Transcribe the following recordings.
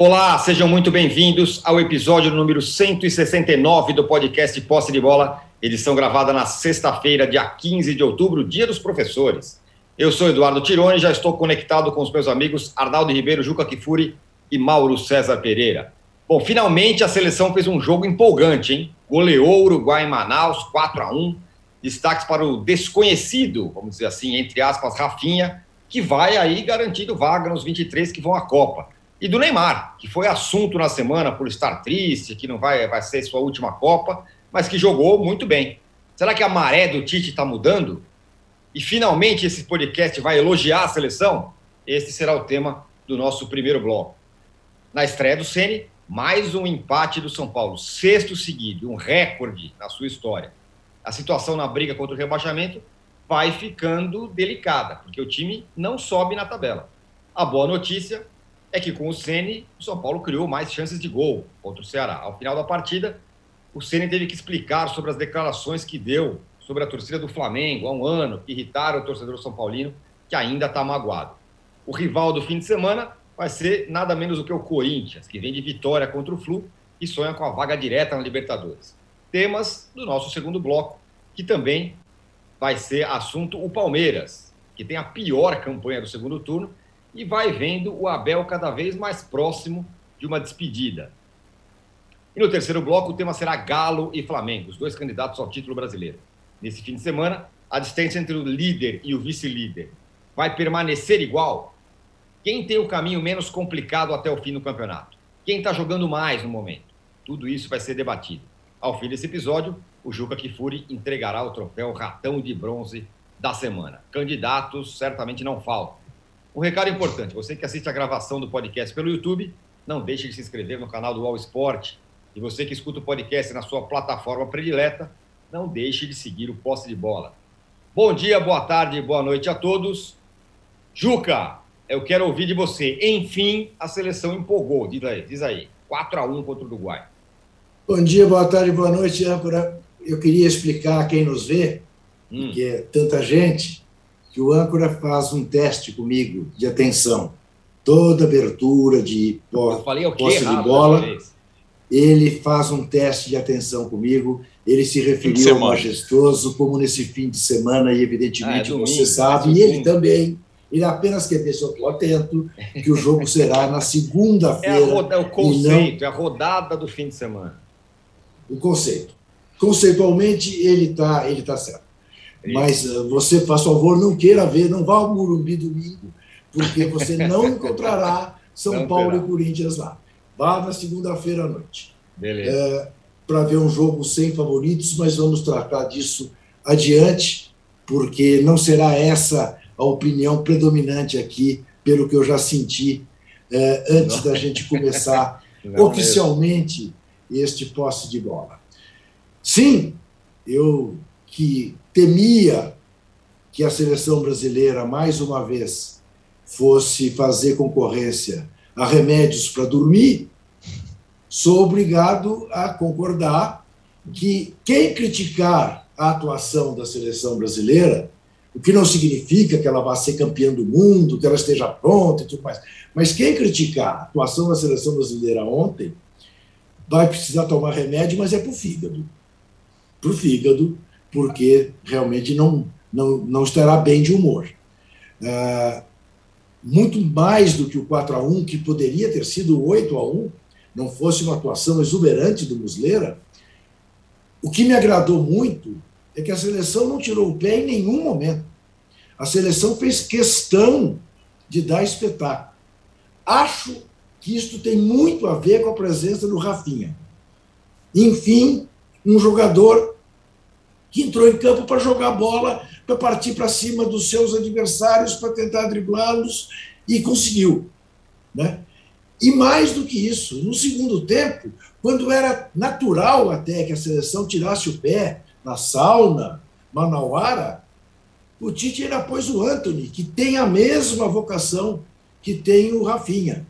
Olá, sejam muito bem-vindos ao episódio número 169 do podcast Posse de Bola, edição gravada na sexta-feira, dia 15 de outubro, dia dos professores. Eu sou Eduardo Tironi já estou conectado com os meus amigos Arnaldo Ribeiro, Juca Kifuri e Mauro César Pereira. Bom, finalmente a seleção fez um jogo empolgante, hein? Goleou o Uruguai em Manaus, 4 a 1 Destaques para o desconhecido, vamos dizer assim, entre aspas, Rafinha, que vai aí garantindo vaga nos 23 que vão à Copa e do Neymar, que foi assunto na semana por estar triste, que não vai, vai ser sua última Copa, mas que jogou muito bem. Será que a maré do Tite está mudando? E finalmente esse podcast vai elogiar a seleção? Esse será o tema do nosso primeiro bloco. Na estreia do Ceni, mais um empate do São Paulo, sexto seguido, um recorde na sua história. A situação na briga contra o rebaixamento vai ficando delicada, porque o time não sobe na tabela. A boa notícia é que com o Ceni, o São Paulo criou mais chances de gol contra o Ceará. Ao final da partida, o Ceni teve que explicar sobre as declarações que deu sobre a torcida do Flamengo há um ano, que irritaram o torcedor são paulino, que ainda está magoado. O rival do fim de semana vai ser nada menos do que o Corinthians, que vem de vitória contra o Flu e sonha com a vaga direta na Libertadores. Temas do nosso segundo bloco, que também vai ser assunto o Palmeiras, que tem a pior campanha do segundo turno e vai vendo o Abel cada vez mais próximo de uma despedida. E no terceiro bloco, o tema será Galo e Flamengo, os dois candidatos ao título brasileiro. Nesse fim de semana, a distância entre o líder e o vice-líder vai permanecer igual? Quem tem o caminho menos complicado até o fim do campeonato? Quem está jogando mais no momento? Tudo isso vai ser debatido. Ao fim desse episódio, o Juca Kifuri entregará o troféu Ratão de Bronze da semana. Candidatos certamente não faltam. Um recado importante: você que assiste a gravação do podcast pelo YouTube, não deixe de se inscrever no canal do All Sport. E você que escuta o podcast na sua plataforma predileta, não deixe de seguir o Posse de Bola. Bom dia, boa tarde, boa noite a todos. Juca, eu quero ouvir de você. Enfim, a seleção empolgou. Diz aí, diz aí. 4 a 1 contra o Uruguai. Bom dia, boa tarde, boa noite, âncora. Eu queria explicar a quem nos vê, hum. que é tanta gente, que o âncora faz um teste comigo de atenção. Toda abertura de posse de bola, ele faz um teste de atenção comigo. Ele se referiu ao majestoso como nesse fim de semana, e evidentemente ah, é você sabe, e ele também. Ele apenas quer ver se eu estou atento, que o jogo será na segunda-feira. É, é, o conceito, não... é a rodada do fim de semana. O conceito. Conceitualmente, ele está ele tá certo. Mas uh, você, faz favor, não queira ver, não vá ao Murumbi domingo, porque você não encontrará São não Paulo terá. e Corinthians lá. Vá na segunda-feira à noite. Beleza. É, Para ver um jogo sem favoritos, mas vamos tratar disso adiante, porque não será essa a opinião predominante aqui, pelo que eu já senti é, antes não. da gente começar oficialmente mesmo. este posse de bola. Sim, eu que temia que a seleção brasileira, mais uma vez, fosse fazer concorrência a remédios para dormir, sou obrigado a concordar que quem criticar a atuação da seleção brasileira, o que não significa que ela vá ser campeã do mundo, que ela esteja pronta e tudo mais, mas quem criticar a atuação da seleção brasileira ontem vai precisar tomar remédio, mas é para o fígado. Para o fígado, porque realmente não, não, não estará bem de humor. É, muito mais do que o 4 a 1 que poderia ter sido 8 a 1 não fosse uma atuação exuberante do Muslera, o que me agradou muito é que a seleção não tirou o pé em nenhum momento. A seleção fez questão de dar espetáculo. Acho que isto tem muito a ver com a presença do Rafinha. Enfim, um jogador que entrou em campo para jogar bola, para partir para cima dos seus adversários, para tentar driblá-los, e conseguiu. Né? E mais do que isso, no segundo tempo, quando era natural até que a seleção tirasse o pé na sauna, Manauara, o Tite ainda pôs o Anthony, que tem a mesma vocação que tem o Rafinha.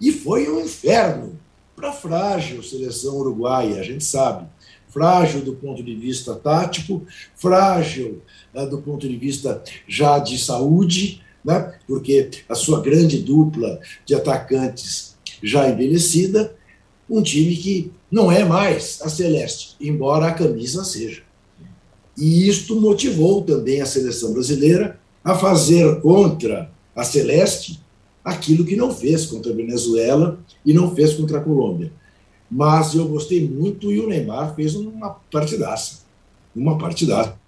E foi um inferno para a frágil seleção uruguaia, a gente sabe frágil do ponto de vista tático, frágil né, do ponto de vista já de saúde, né, porque a sua grande dupla de atacantes já envelhecida, um time que não é mais a Celeste, embora a camisa seja. E isto motivou também a seleção brasileira a fazer contra a Celeste aquilo que não fez contra a Venezuela e não fez contra a Colômbia. Mas eu gostei muito e o Neymar fez uma partidaça. Uma partidaça.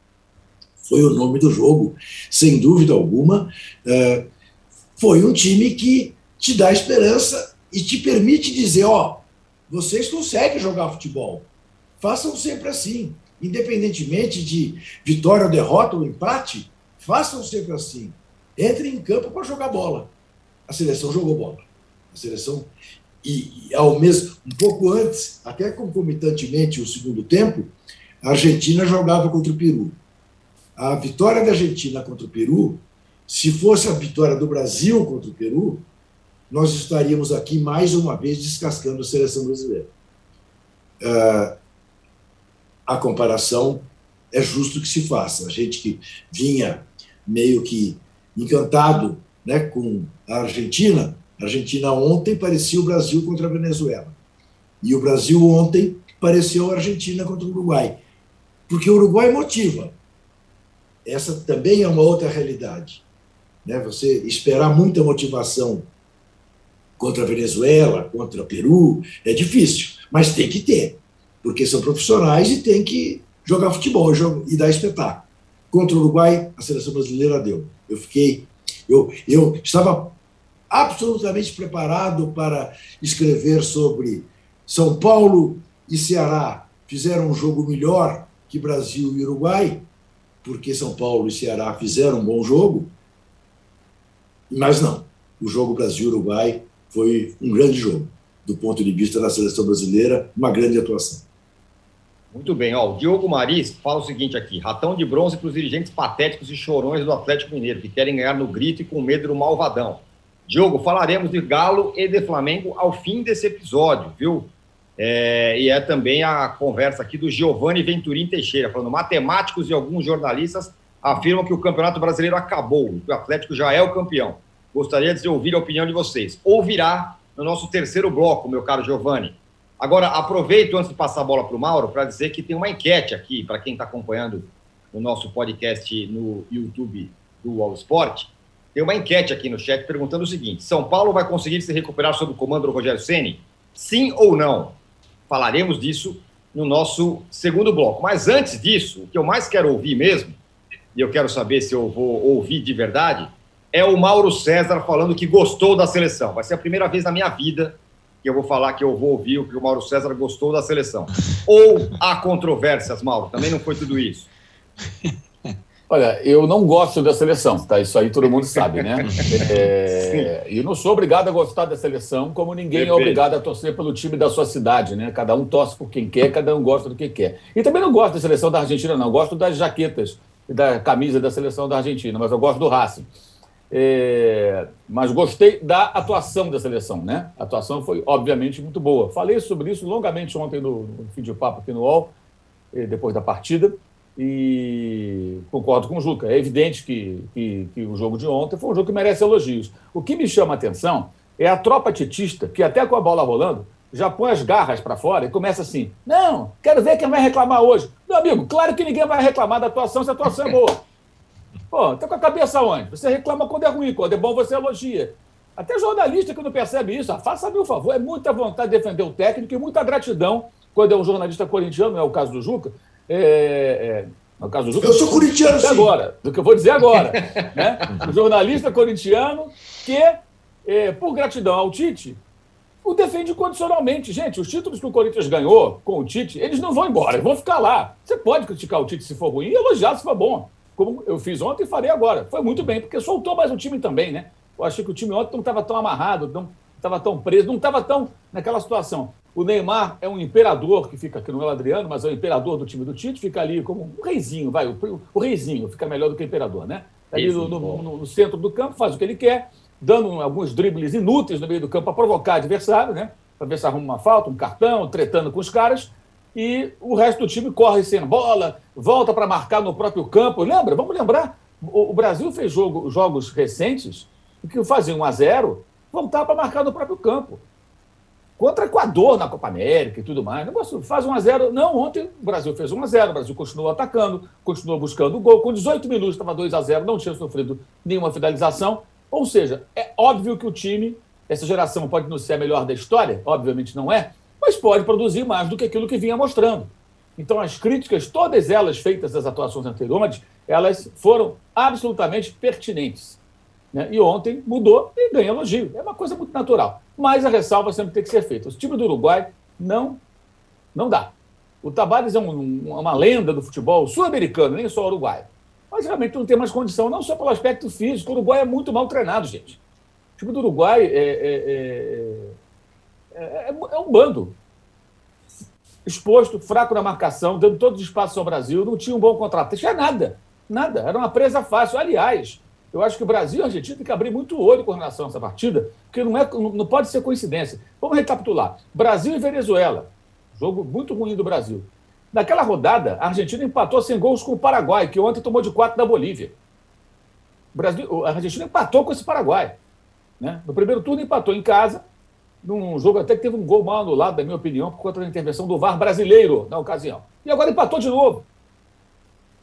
Foi o nome do jogo, sem dúvida alguma. É, foi um time que te dá esperança e te permite dizer: ó, vocês conseguem jogar futebol. Façam sempre assim. Independentemente de vitória ou derrota ou empate, façam sempre assim. Entrem em campo para jogar bola. A seleção jogou bola. A seleção e, e, ao mesmo um pouco antes, até concomitantemente o segundo tempo, a Argentina jogava contra o Peru. A vitória da Argentina contra o Peru, se fosse a vitória do Brasil contra o Peru, nós estaríamos aqui mais uma vez descascando a seleção brasileira. Uh, a comparação é justo que se faça. A gente que vinha meio que encantado né, com a Argentina, a Argentina ontem parecia o Brasil contra a Venezuela. E o Brasil ontem pareceu a Argentina contra o Uruguai. Porque o Uruguai motiva. Essa também é uma outra realidade. Né? Você esperar muita motivação contra a Venezuela, contra o Peru, é difícil, mas tem que ter, porque são profissionais e tem que jogar futebol e dar espetáculo. Contra o Uruguai, a seleção brasileira deu. Eu fiquei, eu, eu estava absolutamente preparado para escrever sobre São Paulo e Ceará fizeram um jogo melhor que Brasil e Uruguai, porque São Paulo e Ceará fizeram um bom jogo, mas não. O jogo Brasil-Uruguai foi um grande jogo, do ponto de vista da seleção brasileira, uma grande atuação. Muito bem, ó, o Diogo Maris fala o seguinte aqui: ratão de bronze para os dirigentes patéticos e chorões do Atlético Mineiro, que querem ganhar no grito e com medo do malvadão. Diogo, falaremos de Galo e de Flamengo ao fim desse episódio, viu? É, e é também a conversa aqui do Giovanni Venturim Teixeira, falando: matemáticos e alguns jornalistas afirmam que o Campeonato Brasileiro acabou, que o Atlético já é o campeão. Gostaria de ouvir a opinião de vocês. Ouvirá no nosso terceiro bloco, meu caro Giovanni. Agora, aproveito antes de passar a bola para o Mauro para dizer que tem uma enquete aqui, para quem está acompanhando o nosso podcast no YouTube do All Sport. Tem uma enquete aqui no chat perguntando o seguinte: São Paulo vai conseguir se recuperar sob o comando do Rogério Ceni? Sim ou não? Falaremos disso no nosso segundo bloco. Mas antes disso, o que eu mais quero ouvir mesmo, e eu quero saber se eu vou ouvir de verdade, é o Mauro César falando que gostou da seleção. Vai ser a primeira vez na minha vida que eu vou falar que eu vou ouvir o que o Mauro César gostou da seleção. Ou há controvérsias, Mauro? Também não foi tudo isso. Olha, eu não gosto da seleção, tá? Isso aí todo mundo sabe, né? É, e eu não sou obrigado a gostar da seleção, como ninguém Perfeito. é obrigado a torcer pelo time da sua cidade, né? Cada um torce por quem quer, cada um gosta do que quer. E também não gosto da seleção da Argentina, não. Eu gosto das jaquetas e da camisa da seleção da Argentina, mas eu gosto do Racing. É, mas gostei da atuação da seleção, né? A atuação foi, obviamente, muito boa. Falei sobre isso longamente ontem no, no fim de papo aqui no UOL, eh, depois da partida, e concordo com o Juca. É evidente que, que, que, o jogo de ontem foi um jogo que merece elogios. O que me chama a atenção é a tropa titista, que até com a bola rolando, já põe as garras para fora e começa assim: não, quero ver quem vai reclamar hoje. Meu amigo, claro que ninguém vai reclamar da atuação se a atuação é boa. Pô, tá com a cabeça onde? Você reclama quando é ruim, quando é bom você elogia. Até jornalista que não percebe isso, ah, faça meu favor, é muita vontade de defender o técnico e muita gratidão quando é um jornalista corintiano, é o caso do Juca. É, é, no caso do eu sou corintiano, sim. agora, do que eu vou dizer agora. né? O jornalista corintiano que, é, por gratidão ao Tite, o defende condicionalmente. Gente, os títulos que o Corinthians ganhou com o Tite, eles não vão embora, eles vão ficar lá. Você pode criticar o Tite se for ruim e elogiar se for bom como eu fiz ontem e farei agora. Foi muito bem, porque soltou mais um time também, né? Eu achei que o time ontem não estava tão amarrado, não estava tão preso, não estava tão naquela situação. O Neymar é um imperador que fica aqui no El Adriano, mas é o imperador do time do Tite, fica ali como um reizinho, vai, o, o reizinho fica melhor do que o imperador, né? Tá ali no, no, no, no, centro do campo, faz o que ele quer, dando alguns dribles inúteis no meio do campo para provocar adversário, né? Para ver se arruma uma falta, um cartão, tretando com os caras e o resto do time corre sem bola, volta para marcar no próprio campo. Lembra? Vamos lembrar. O Brasil fez jogo, jogos recentes em que fazia 1 a 0 voltar para marcar no próprio campo. Contra Equador na Copa América e tudo mais. Negócio faz 1 a 0 Não, ontem o Brasil fez 1 a 0 O Brasil continuou atacando, continuou buscando o gol. Com 18 minutos estava 2 a 0 não tinha sofrido nenhuma finalização. Ou seja, é óbvio que o time, essa geração pode não ser a melhor da história, obviamente não é, mas pode produzir mais do que aquilo que vinha mostrando. Então, as críticas, todas elas feitas das atuações anteriores, elas foram absolutamente pertinentes. Né? E ontem mudou e ganha elogio. É uma coisa muito natural. Mas a ressalva sempre tem que ser feita. O time do Uruguai não, não dá. O Tabares é um, uma lenda do futebol sul-americano, nem só uruguaio. Mas realmente não tem mais condição, não só pelo aspecto físico. O Uruguai é muito mal treinado, gente. O time do Uruguai é, é, é, é, é um bando. Exposto, fraco na marcação, dando todos os espaços ao Brasil, não tinha um bom contrato. Não tinha nada. Nada. Era uma presa fácil. Aliás, eu acho que o Brasil e a Argentina têm que abrir muito olho com relação a essa partida, porque não, é, não pode ser coincidência. Vamos recapitular. Brasil e Venezuela. Jogo muito ruim do Brasil. Naquela rodada, a Argentina empatou sem gols com o Paraguai, que ontem tomou de quatro da Bolívia. O Brasil, a Argentina empatou com esse Paraguai. Né? No primeiro turno empatou em casa, num jogo até que teve um gol mal anulado, na minha opinião, por conta da intervenção do VAR brasileiro na ocasião. E agora empatou de novo.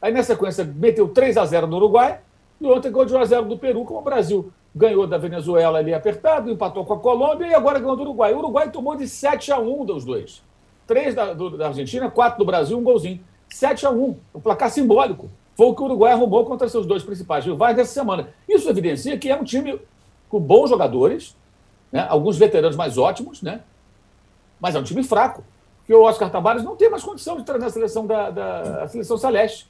Aí, na sequência, meteu 3 a 0 no Uruguai, e ontem ganhou de 1 a 0 do Peru, como o Brasil ganhou da Venezuela ali apertado, empatou com a Colômbia e agora ganhou do Uruguai. O Uruguai tomou de 7 a 1 dos dois. Três da, do, da Argentina, quatro do Brasil, um golzinho. 7 a 1 o placar simbólico. Foi o que o Uruguai arrumou contra seus dois principais rivais dessa semana. Isso evidencia que é um time com bons jogadores, né? alguns veteranos mais ótimos, né? mas é um time fraco. Porque o Oscar Tabares não tem mais condição de treinar a seleção da, da a seleção celeste.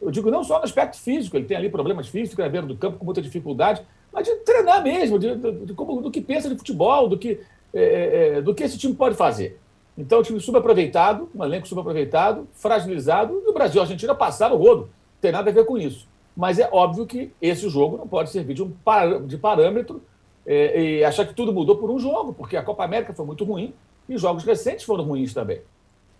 Eu digo não só no aspecto físico, ele tem ali problemas físicos na beira do campo com muita dificuldade, mas de treinar mesmo, de, de, de como, do que pensa de futebol, do que, é, é, é do que esse time pode fazer. Então, o time subaproveitado, um elenco subaproveitado, fragilizado, e o Brasil e a Argentina passaram o rodo. Não tem nada a ver com isso. Mas é óbvio que esse jogo não pode servir de, um par, de parâmetro é, e achar que tudo mudou por um jogo, porque a Copa América foi muito ruim e jogos recentes foram ruins também.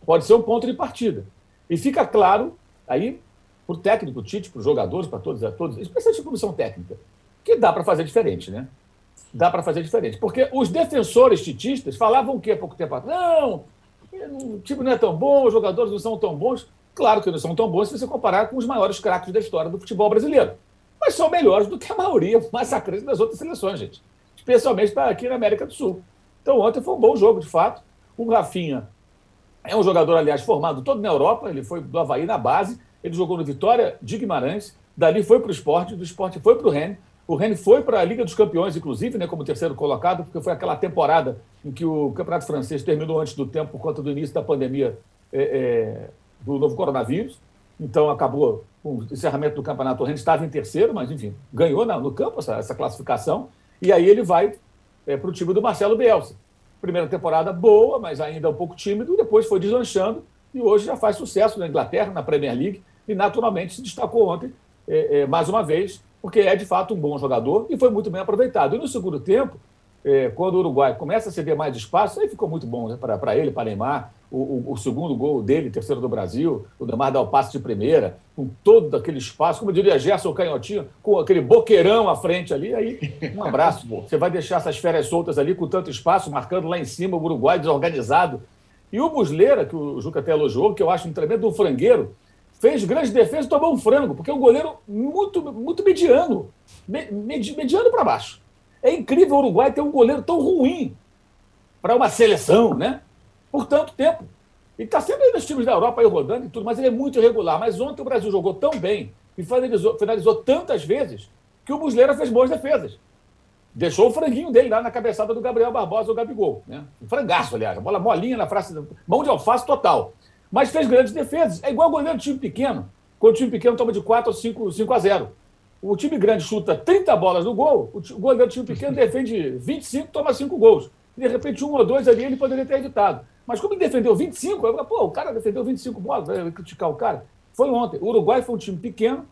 Pode ser um ponto de partida. E fica claro, aí para o técnico, Tite, para os jogadores, para todos, todos, especialmente a comissão técnica, que dá para fazer diferente, né? Dá para fazer diferente. Porque os defensores titistas falavam o quê há pouco tempo atrás? Não, o time não é tão bom, os jogadores não são tão bons. Claro que não são tão bons se você comparar com os maiores craques da história do futebol brasileiro. Mas são melhores do que a maioria massacrante das outras seleções, gente. Especialmente aqui na América do Sul. Então, ontem foi um bom jogo, de fato. O Rafinha é um jogador, aliás, formado todo na Europa. Ele foi do Havaí na base ele jogou no Vitória de Guimarães, dali foi para o esporte, do esporte foi para o Rennes, o Rennes foi para a Liga dos Campeões, inclusive, né, como terceiro colocado, porque foi aquela temporada em que o Campeonato Francês terminou antes do tempo por conta do início da pandemia é, é, do novo coronavírus. Então acabou com o encerramento do campeonato. O Rennes estava em terceiro, mas enfim, ganhou na, no campo essa, essa, classificação. E aí ele vai é, para o time do Marcelo Bielsa. Primeira temporada boa, mas ainda um pouco tímido. Depois foi deslanchando e hoje já faz sucesso na Inglaterra, na Premier League e naturalmente se destacou ontem, é, é, mais uma vez, porque é de fato um bom jogador e foi muito bem aproveitado. E no segundo tempo, é, quando o Uruguai começa a ceder mais espaço, aí ficou muito bom né, para ele, para Neymar. O, o, o, segundo gol dele, terceiro do Brasil, o Neymar dá o passe de primeira, com todo aquele espaço, como diria Gerson Canhotinho, com aquele boqueirão à frente ali. Aí, um abraço, pô. Você vai deixar essas férias soltas ali com tanto espaço, marcando lá em cima o Uruguai desorganizado. E o Busleira, que o Juca até elogiou, que eu acho um tremendo frangueiro, fez grande defesa e tomou um frango, porque é um goleiro muito, muito mediano, mediano para baixo. É incrível o Uruguai ter um goleiro tão ruim para uma seleção, né? Por tanto tempo. E está sempre nos times da Europa aí rodando e tudo, mas ele é muito irregular. Mas ontem o Brasil jogou tão bem e finalizou, finalizou tantas vezes que o Muslera fez boas defesas. Deixou o franguinho dele lá na cabeçada do Gabriel Barbosa, o Gabigol. Né? Um frangaço, aliás. A bola molinha na frase, mão de alface total. Mas fez grandes defesas. É igual goleiro de time pequeno. Quando o time pequeno toma de 4 ou 5, 5 a 0. O time grande chuta 30 bolas no gol, o goleiro de time pequeno defende 25, toma 5 gols. De repente, um ou dois ali ele poderia ter evitado. Mas como ele defendeu 25, eu pô, o cara defendeu 25 bolas, vai criticar o cara. Foi ontem. O Uruguai foi um time pequeno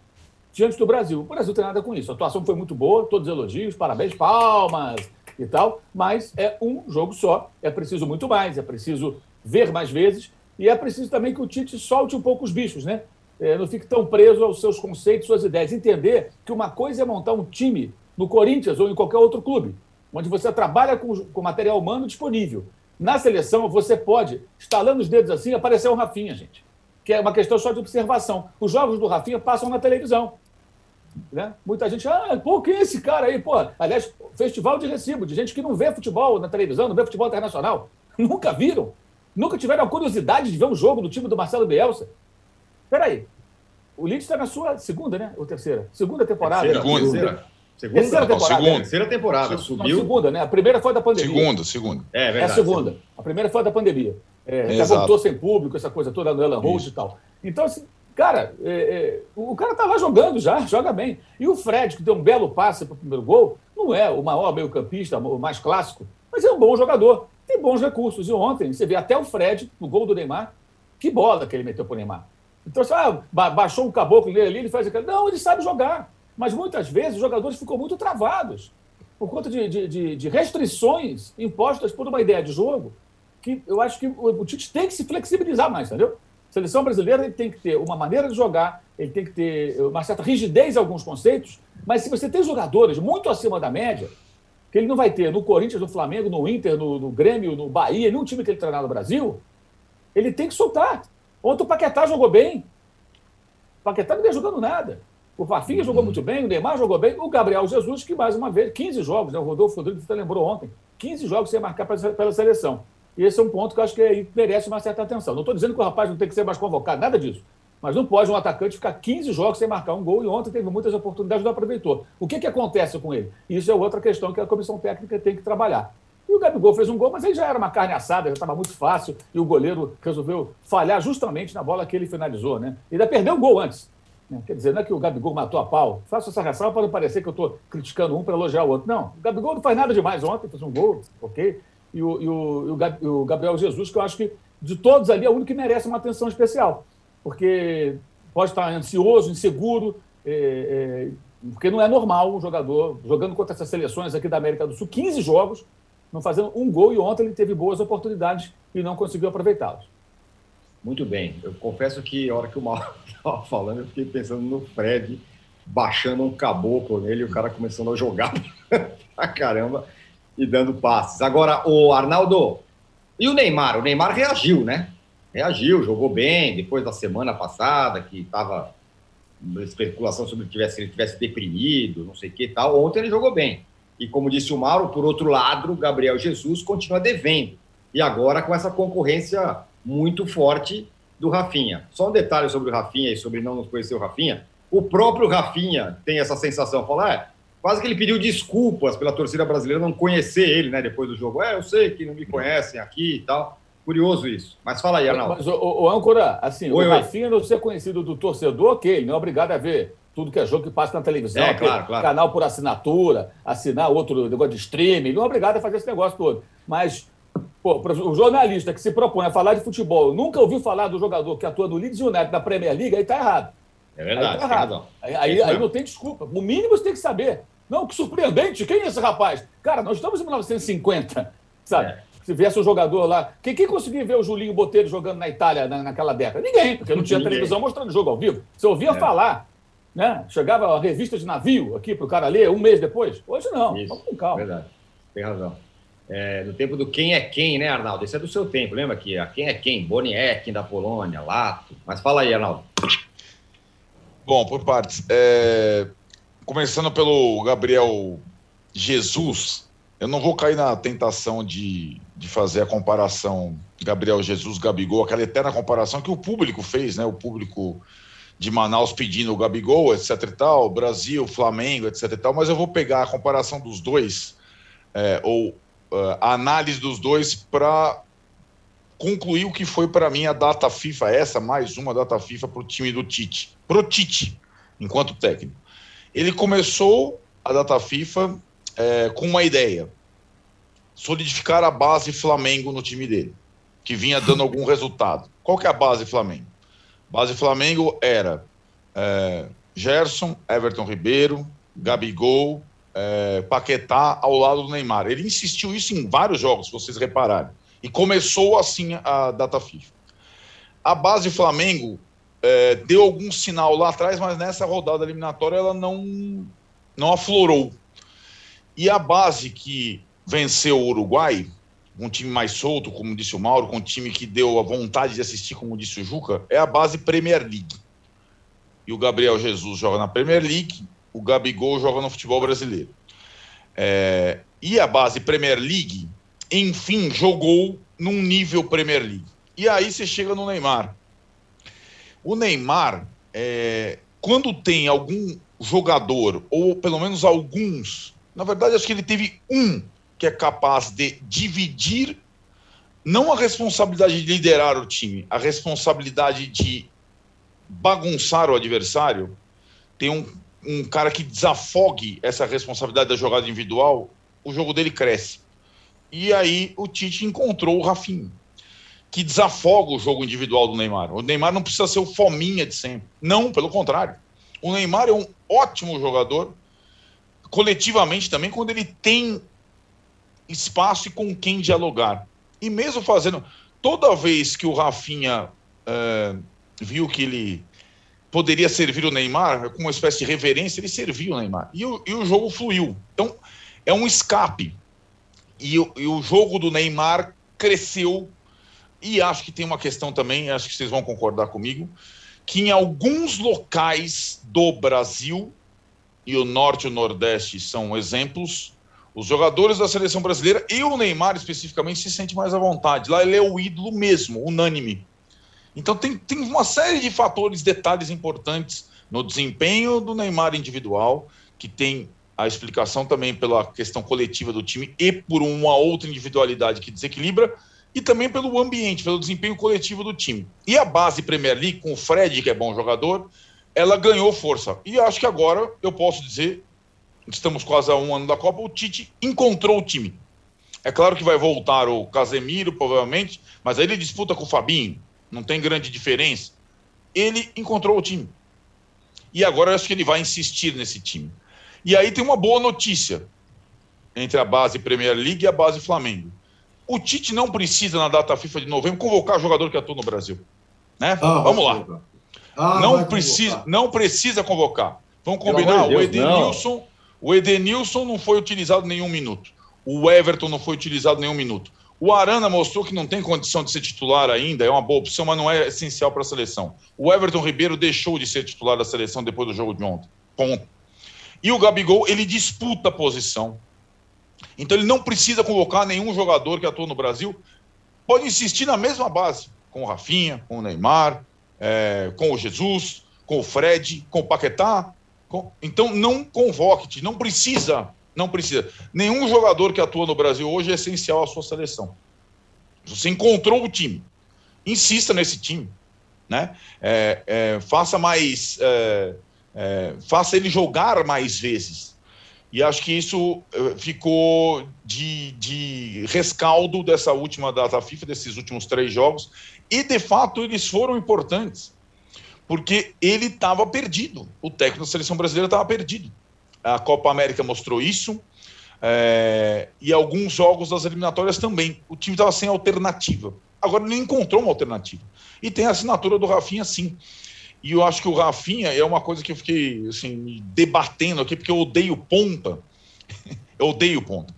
diante do Brasil. O Brasil tem nada com isso. A atuação foi muito boa, todos elogios, parabéns, palmas e tal, mas é um jogo só. É preciso muito mais, é preciso ver mais vezes e é preciso também que o Tite solte um pouco os bichos, né? É, não fique tão preso aos seus conceitos, suas ideias. Entender que uma coisa é montar um time no Corinthians ou em qualquer outro clube, onde você trabalha com, com material humano disponível. Na seleção, você pode, estalando os dedos assim, aparecer o Rafinha, gente. Que é uma questão só de observação. Os jogos do Rafinha passam na televisão. Né? Muita gente, ah, pô, quem é esse cara aí? Pô, aliás, festival de recibo, de gente que não vê futebol na televisão, não vê futebol internacional. Nunca viram. Nunca tiveram a curiosidade de ver um jogo do time do Marcelo Bielsa. Peraí. O Leeds está na sua segunda, né? Ou terceira? Segunda temporada. Segunda. Segunda. Segunda, terceira temporada. Não, segunda. Terceira temporada. Subiu. Não, segunda, né? A primeira foi da pandemia. Segunda, segunda. É, verdade. É a segunda. A primeira foi da pandemia. É, já voltou sem público, essa coisa toda no Ellen Rose e tal. Então, assim, cara, é, é, o cara tá lá jogando já, joga bem. E o Fred, que deu um belo passe para o primeiro gol, não é o maior meio-campista, o mais clássico, mas é um bom jogador. Tem bons recursos. E ontem, você vê até o Fred, no gol do Neymar, que bola que ele meteu para o Neymar. Então, você ah, baixou um caboclo ali, ele faz aquilo. Não, ele sabe jogar. Mas muitas vezes os jogadores ficam muito travados por conta de, de, de restrições impostas por uma ideia de jogo que eu acho que o, o Tite tem que se flexibilizar mais, entendeu? A seleção brasileira ele tem que ter uma maneira de jogar, ele tem que ter uma certa rigidez em alguns conceitos, mas se você tem jogadores muito acima da média, que ele não vai ter no Corinthians, no Flamengo, no Inter, no, no Grêmio, no Bahia, nenhum time que ele treinar no Brasil, ele tem que soltar. Ontem o Paquetá jogou bem. O Paquetá não vem jogando nada. O Rafinha jogou muito bem, o Neymar jogou bem, o Gabriel Jesus, que mais uma vez, 15 jogos, né? o Rodolfo Rodrigues até lembrou ontem, 15 jogos sem marcar pela seleção. E esse é um ponto que eu acho que merece uma certa atenção. Não estou dizendo que o rapaz não tem que ser mais convocado, nada disso. Mas não pode um atacante ficar 15 jogos sem marcar um gol e ontem teve muitas oportunidades não aproveitou. O que, que acontece com ele? Isso é outra questão que a comissão técnica tem que trabalhar. E o Gabigol fez um gol, mas ele já era uma carne assada, já estava muito fácil, e o goleiro resolveu falhar justamente na bola que ele finalizou. Né? E ainda perdeu o gol antes. Né? Quer dizer, não é que o Gabigol matou a pau. Faço essa ressalva para não parecer que eu estou criticando um para elogiar o outro. Não, o Gabigol não faz nada demais ontem, fez um gol, ok? E o, e o, e o Gabriel Jesus, que eu acho que de todos ali é o único que merece uma atenção especial. Porque pode estar ansioso, inseguro, é, é, porque não é normal um jogador jogando contra essas seleções aqui da América do Sul, 15 jogos, não fazendo um gol e ontem ele teve boas oportunidades e não conseguiu aproveitá-las. Muito bem. Eu confesso que a hora que o Mauro estava falando, eu fiquei pensando no Fred baixando um caboclo nele o cara começando a jogar pra caramba e dando passes. Agora, o Arnaldo, e o Neymar? O Neymar reagiu, né? Reagiu, jogou bem depois da semana passada, que estava especulação sobre tivesse, se ele tivesse deprimido, não sei o que e tal. Ontem ele jogou bem. E como disse o Mauro, por outro lado, o Gabriel Jesus continua devendo. E agora com essa concorrência muito forte do Rafinha. Só um detalhe sobre o Rafinha e sobre não conhecer o Rafinha. O próprio Rafinha tem essa sensação, falar, é, quase que ele pediu desculpas pela torcida brasileira não conhecer ele, né, depois do jogo. É, eu sei que não me conhecem aqui e tal. Curioso isso. Mas fala aí, Arnaldo. Mas, o, o âncora, assim, oi, o Rafinha não ser conhecido do torcedor, ok, ele não é obrigado a ver tudo que é jogo que passa na televisão, é, claro, claro. canal por assinatura, assinar outro negócio de streaming, não é obrigado a fazer esse negócio todo. Mas pô, o jornalista que se propõe a falar de futebol, nunca ouviu falar do jogador que atua no Leeds United na Premier League, aí está errado. É verdade. Aí, tá errado. aí, aí, aí não tem desculpa. No mínimo você tem que saber. Não, que surpreendente, quem é esse rapaz? Cara, nós estamos em 1950, sabe? É. Se viesse um jogador lá. Quem, quem conseguia ver o Julinho Botelho jogando na Itália na, naquela década? Ninguém, porque não tinha Ninguém. televisão mostrando o jogo ao vivo. Você ouvia é. falar. Né? Chegava a revista de navio aqui para o cara ler um mês depois. Hoje não. Isso. Vamos com calma. Verdade. Tem razão. É, do tempo do quem é quem, né, Arnaldo? Esse é do seu tempo, lembra que a quem é quem? Boniek da Polônia, Lato. Mas fala aí, Arnaldo. Bom, por partes. É... Começando pelo Gabriel Jesus, eu não vou cair na tentação de, de fazer a comparação Gabriel Jesus, Gabigol, aquela eterna comparação que o público fez, né? O público de Manaus pedindo o Gabigol, etc e tal, Brasil, Flamengo, etc e tal, mas eu vou pegar a comparação dos dois, é, ou uh, a análise dos dois para concluir o que foi para mim a data FIFA, essa mais uma data FIFA para o time do Tite, pro Tite, enquanto técnico. Ele começou a data FIFA é, com uma ideia: solidificar a base Flamengo no time dele, que vinha dando algum resultado. Qual que é a base Flamengo? Base Flamengo era é, Gerson, Everton Ribeiro, Gabigol, é, Paquetá ao lado do Neymar. Ele insistiu isso em vários jogos, se vocês repararem. E começou assim a data FIFA. A base Flamengo é, deu algum sinal lá atrás, mas nessa rodada eliminatória ela não, não aflorou. E a base que venceu o Uruguai um time mais solto, como disse o Mauro, com um time que deu a vontade de assistir, como disse o Juca, é a base Premier League. E o Gabriel Jesus joga na Premier League, o Gabigol joga no futebol brasileiro. É, e a base Premier League, enfim, jogou num nível Premier League. E aí você chega no Neymar. O Neymar, é, quando tem algum jogador, ou pelo menos alguns, na verdade, acho que ele teve um que é capaz de dividir não a responsabilidade de liderar o time, a responsabilidade de bagunçar o adversário, tem um, um cara que desafogue essa responsabilidade da jogada individual, o jogo dele cresce. E aí o Tite encontrou o Rafinha, que desafoga o jogo individual do Neymar. O Neymar não precisa ser o fominha de sempre. Não, pelo contrário. O Neymar é um ótimo jogador, coletivamente também, quando ele tem espaço e com quem dialogar. E mesmo fazendo. Toda vez que o Rafinha uh, viu que ele poderia servir o Neymar, com uma espécie de reverência, ele serviu o Neymar. E o, e o jogo fluiu. Então, é um escape. E e o jogo do Neymar cresceu. E acho que tem uma questão também, acho que vocês vão concordar comigo, que em alguns locais do Brasil, e o Norte e o Nordeste são exemplos, os jogadores da seleção brasileira e o Neymar especificamente se sente mais à vontade. Lá ele é o ídolo mesmo, unânime. Então tem, tem uma série de fatores, detalhes importantes no desempenho do Neymar individual, que tem a explicação também pela questão coletiva do time e por uma outra individualidade que desequilibra, e também pelo ambiente, pelo desempenho coletivo do time. E a base Premier League, com o Fred, que é bom jogador, ela ganhou força. E acho que agora eu posso dizer estamos quase a um ano da Copa, o Tite encontrou o time. É claro que vai voltar o Casemiro, provavelmente, mas aí ele disputa com o Fabinho, não tem grande diferença. Ele encontrou o time. E agora eu acho que ele vai insistir nesse time. E aí tem uma boa notícia entre a base Premier League e a base Flamengo. O Tite não precisa, na data FIFA de novembro, convocar jogador que atua no Brasil. Né? Ah, Vamos lá. Ah, não, precisa, não precisa convocar. Vamos combinar? Deus, o Edenilson. Não o Edenilson não foi utilizado nenhum minuto. O Everton não foi utilizado nenhum minuto. O Arana mostrou que não tem condição de ser titular ainda, é uma boa opção, mas não é essencial para a seleção. O Everton Ribeiro deixou de ser titular da seleção depois do jogo de ontem. Ponto. E o Gabigol, ele disputa a posição. Então ele não precisa convocar nenhum jogador que atua no Brasil. Pode insistir na mesma base, com o Rafinha, com o Neymar, é, com o Jesus, com o Fred, com o Paquetá, então não convoque, não precisa, não precisa. Nenhum jogador que atua no Brasil hoje é essencial à sua seleção. Você encontrou o time, insista nesse time, né? É, é, faça mais, é, é faça ele jogar mais vezes. E acho que isso é, ficou de, de rescaldo dessa última data FIFA, desses últimos três jogos, e de fato eles foram importantes porque ele estava perdido. O técnico da seleção brasileira estava perdido. A Copa América mostrou isso. É, e alguns jogos das eliminatórias também. O time estava sem alternativa. Agora ele encontrou uma alternativa. E tem a assinatura do Rafinha, sim. E eu acho que o Rafinha é uma coisa que eu fiquei assim, debatendo aqui, porque eu odeio ponta. eu odeio ponta.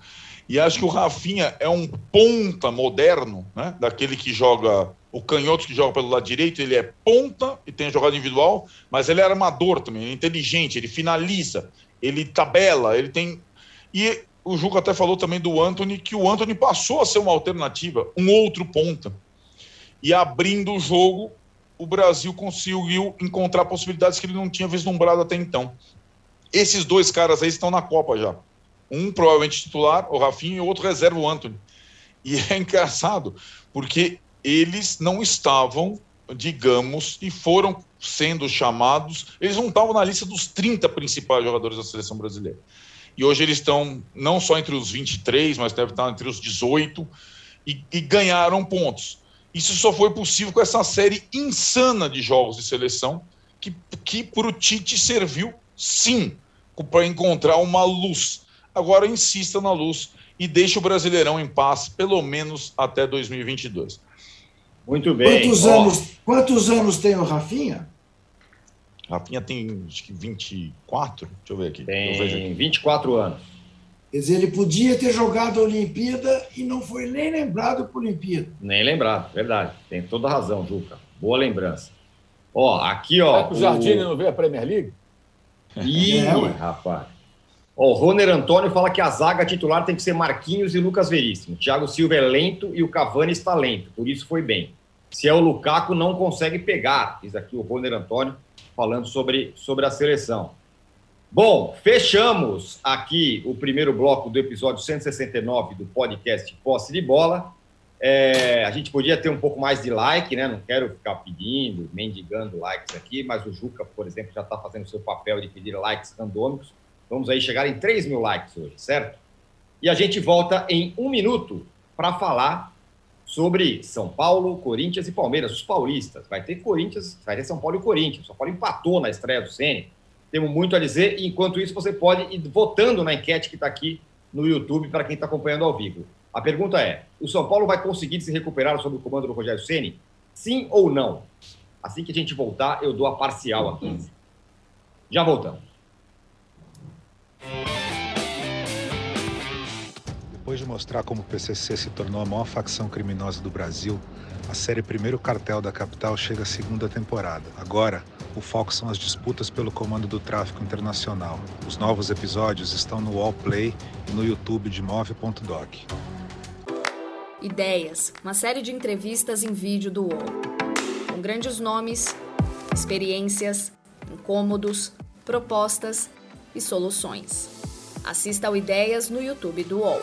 E acho que o Rafinha é um ponta moderno, né? daquele que joga o canhoto que joga pelo lado direito, ele é ponta e tem jogada individual, mas ele é armador também, ele é inteligente, ele finaliza, ele tabela, ele tem. E o Juca até falou também do Anthony, que o Anthony passou a ser uma alternativa, um outro ponta. E abrindo o jogo, o Brasil conseguiu encontrar possibilidades que ele não tinha vislumbrado até então. Esses dois caras aí estão na Copa já. Um provavelmente titular, o Rafinha, e o outro reserva, o Anthony. E é engraçado, porque eles não estavam, digamos, e foram sendo chamados, eles não estavam na lista dos 30 principais jogadores da seleção brasileira. E hoje eles estão não só entre os 23, mas devem estar entre os 18 e, e ganharam pontos. Isso só foi possível com essa série insana de jogos de seleção que, que para o Tite serviu, sim, para encontrar uma luz. Agora insista na luz e deixe o Brasileirão em paz, pelo menos até 2022. Muito bem. Quantos, oh. anos, quantos anos tem o Rafinha? Rafinha tem acho que 24, deixa eu ver aqui. Tem 24 anos. Quer dizer, ele podia ter jogado a Olimpíada e não foi nem lembrado para a Olimpíada. Nem lembrado, verdade. Tem toda razão, Juca. Boa lembrança. Ó, aqui, ó. o Jardim não vê a Premier League? Ih, é, rapaz. Ó, o Roner Antônio fala que a zaga titular tem que ser Marquinhos e Lucas Veríssimo. Thiago Silva é lento e o Cavani está lento, por isso foi bem. Se é o Lukaku, não consegue pegar. Diz aqui o Roner Antônio falando sobre, sobre a seleção. Bom, fechamos aqui o primeiro bloco do episódio 169 do podcast Posse de Bola. É, a gente podia ter um pouco mais de like, né? Não quero ficar pedindo, mendigando likes aqui, mas o Juca, por exemplo, já está fazendo seu papel de pedir likes randômicos. Vamos aí chegar em 3 mil likes hoje, certo? E a gente volta em um minuto para falar sobre São Paulo, Corinthians e Palmeiras, os paulistas. Vai ter Corinthians, vai ter São Paulo e Corinthians. São Paulo empatou na estreia do Ceni. Temos muito a dizer. E enquanto isso, você pode ir votando na enquete que está aqui no YouTube para quem está acompanhando ao vivo. A pergunta é: o São Paulo vai conseguir se recuperar sob o comando do Rogério Ceni? Sim ou não? Assim que a gente voltar, eu dou a parcial aqui. Já voltamos. De mostrar como o PCC se tornou a maior facção criminosa do Brasil, a série Primeiro Cartel da Capital chega à segunda temporada. Agora, o foco são as disputas pelo comando do tráfico internacional. Os novos episódios estão no Wallplay e no YouTube de Move.doc. Ideias, uma série de entrevistas em vídeo do UOL. Com grandes nomes, experiências, incômodos, propostas e soluções. Assista ao Ideias no YouTube do UOL.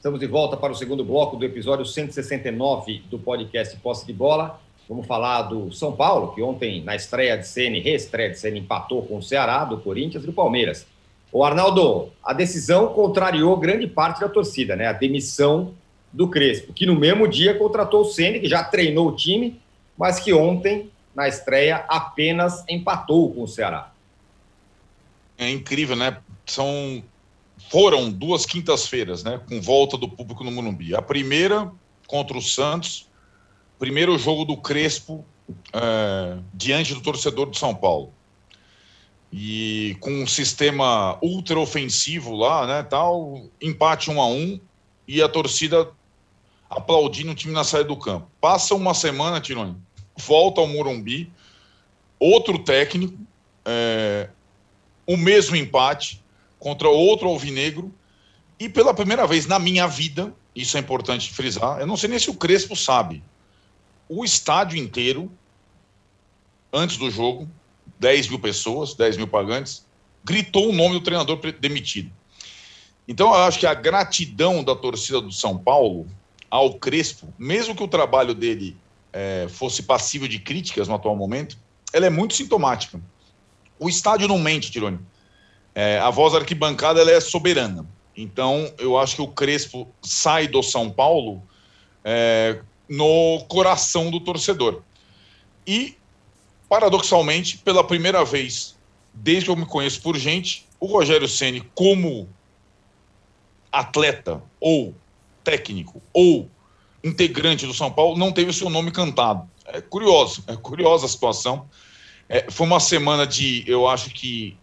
Estamos de volta para o segundo bloco do episódio 169 do podcast Posse de Bola. Vamos falar do São Paulo, que ontem, na estreia de CN, reestreia de CN, empatou com o Ceará, do Corinthians e do Palmeiras. O Arnaldo, a decisão contrariou grande parte da torcida, né? A demissão do Crespo, que no mesmo dia contratou o Ceni, que já treinou o time, mas que ontem, na estreia, apenas empatou com o Ceará. É incrível, né? São foram duas quintas-feiras, né, com volta do público no Morumbi. A primeira contra o Santos, primeiro jogo do Crespo é, diante do torcedor de São Paulo. E com um sistema ultra ofensivo lá, né, tal, empate um a um e a torcida aplaudindo o time na saída do campo. Passa uma semana, Tironi, volta ao Morumbi, outro técnico, é, o mesmo empate, contra outro alvinegro. E pela primeira vez na minha vida, isso é importante frisar, eu não sei nem se o Crespo sabe, o estádio inteiro, antes do jogo, 10 mil pessoas, 10 mil pagantes, gritou o nome do treinador demitido. Então, eu acho que a gratidão da torcida do São Paulo ao Crespo, mesmo que o trabalho dele é, fosse passível de críticas no atual momento, ela é muito sintomática. O estádio não mente, Tirone é, a voz da arquibancada ela é soberana. Então, eu acho que o Crespo sai do São Paulo é, no coração do torcedor. E, paradoxalmente, pela primeira vez, desde que eu me conheço por gente, o Rogério Ceni como atleta ou técnico ou integrante do São Paulo não teve o seu nome cantado. É curioso, é curiosa a situação. É, foi uma semana de, eu acho que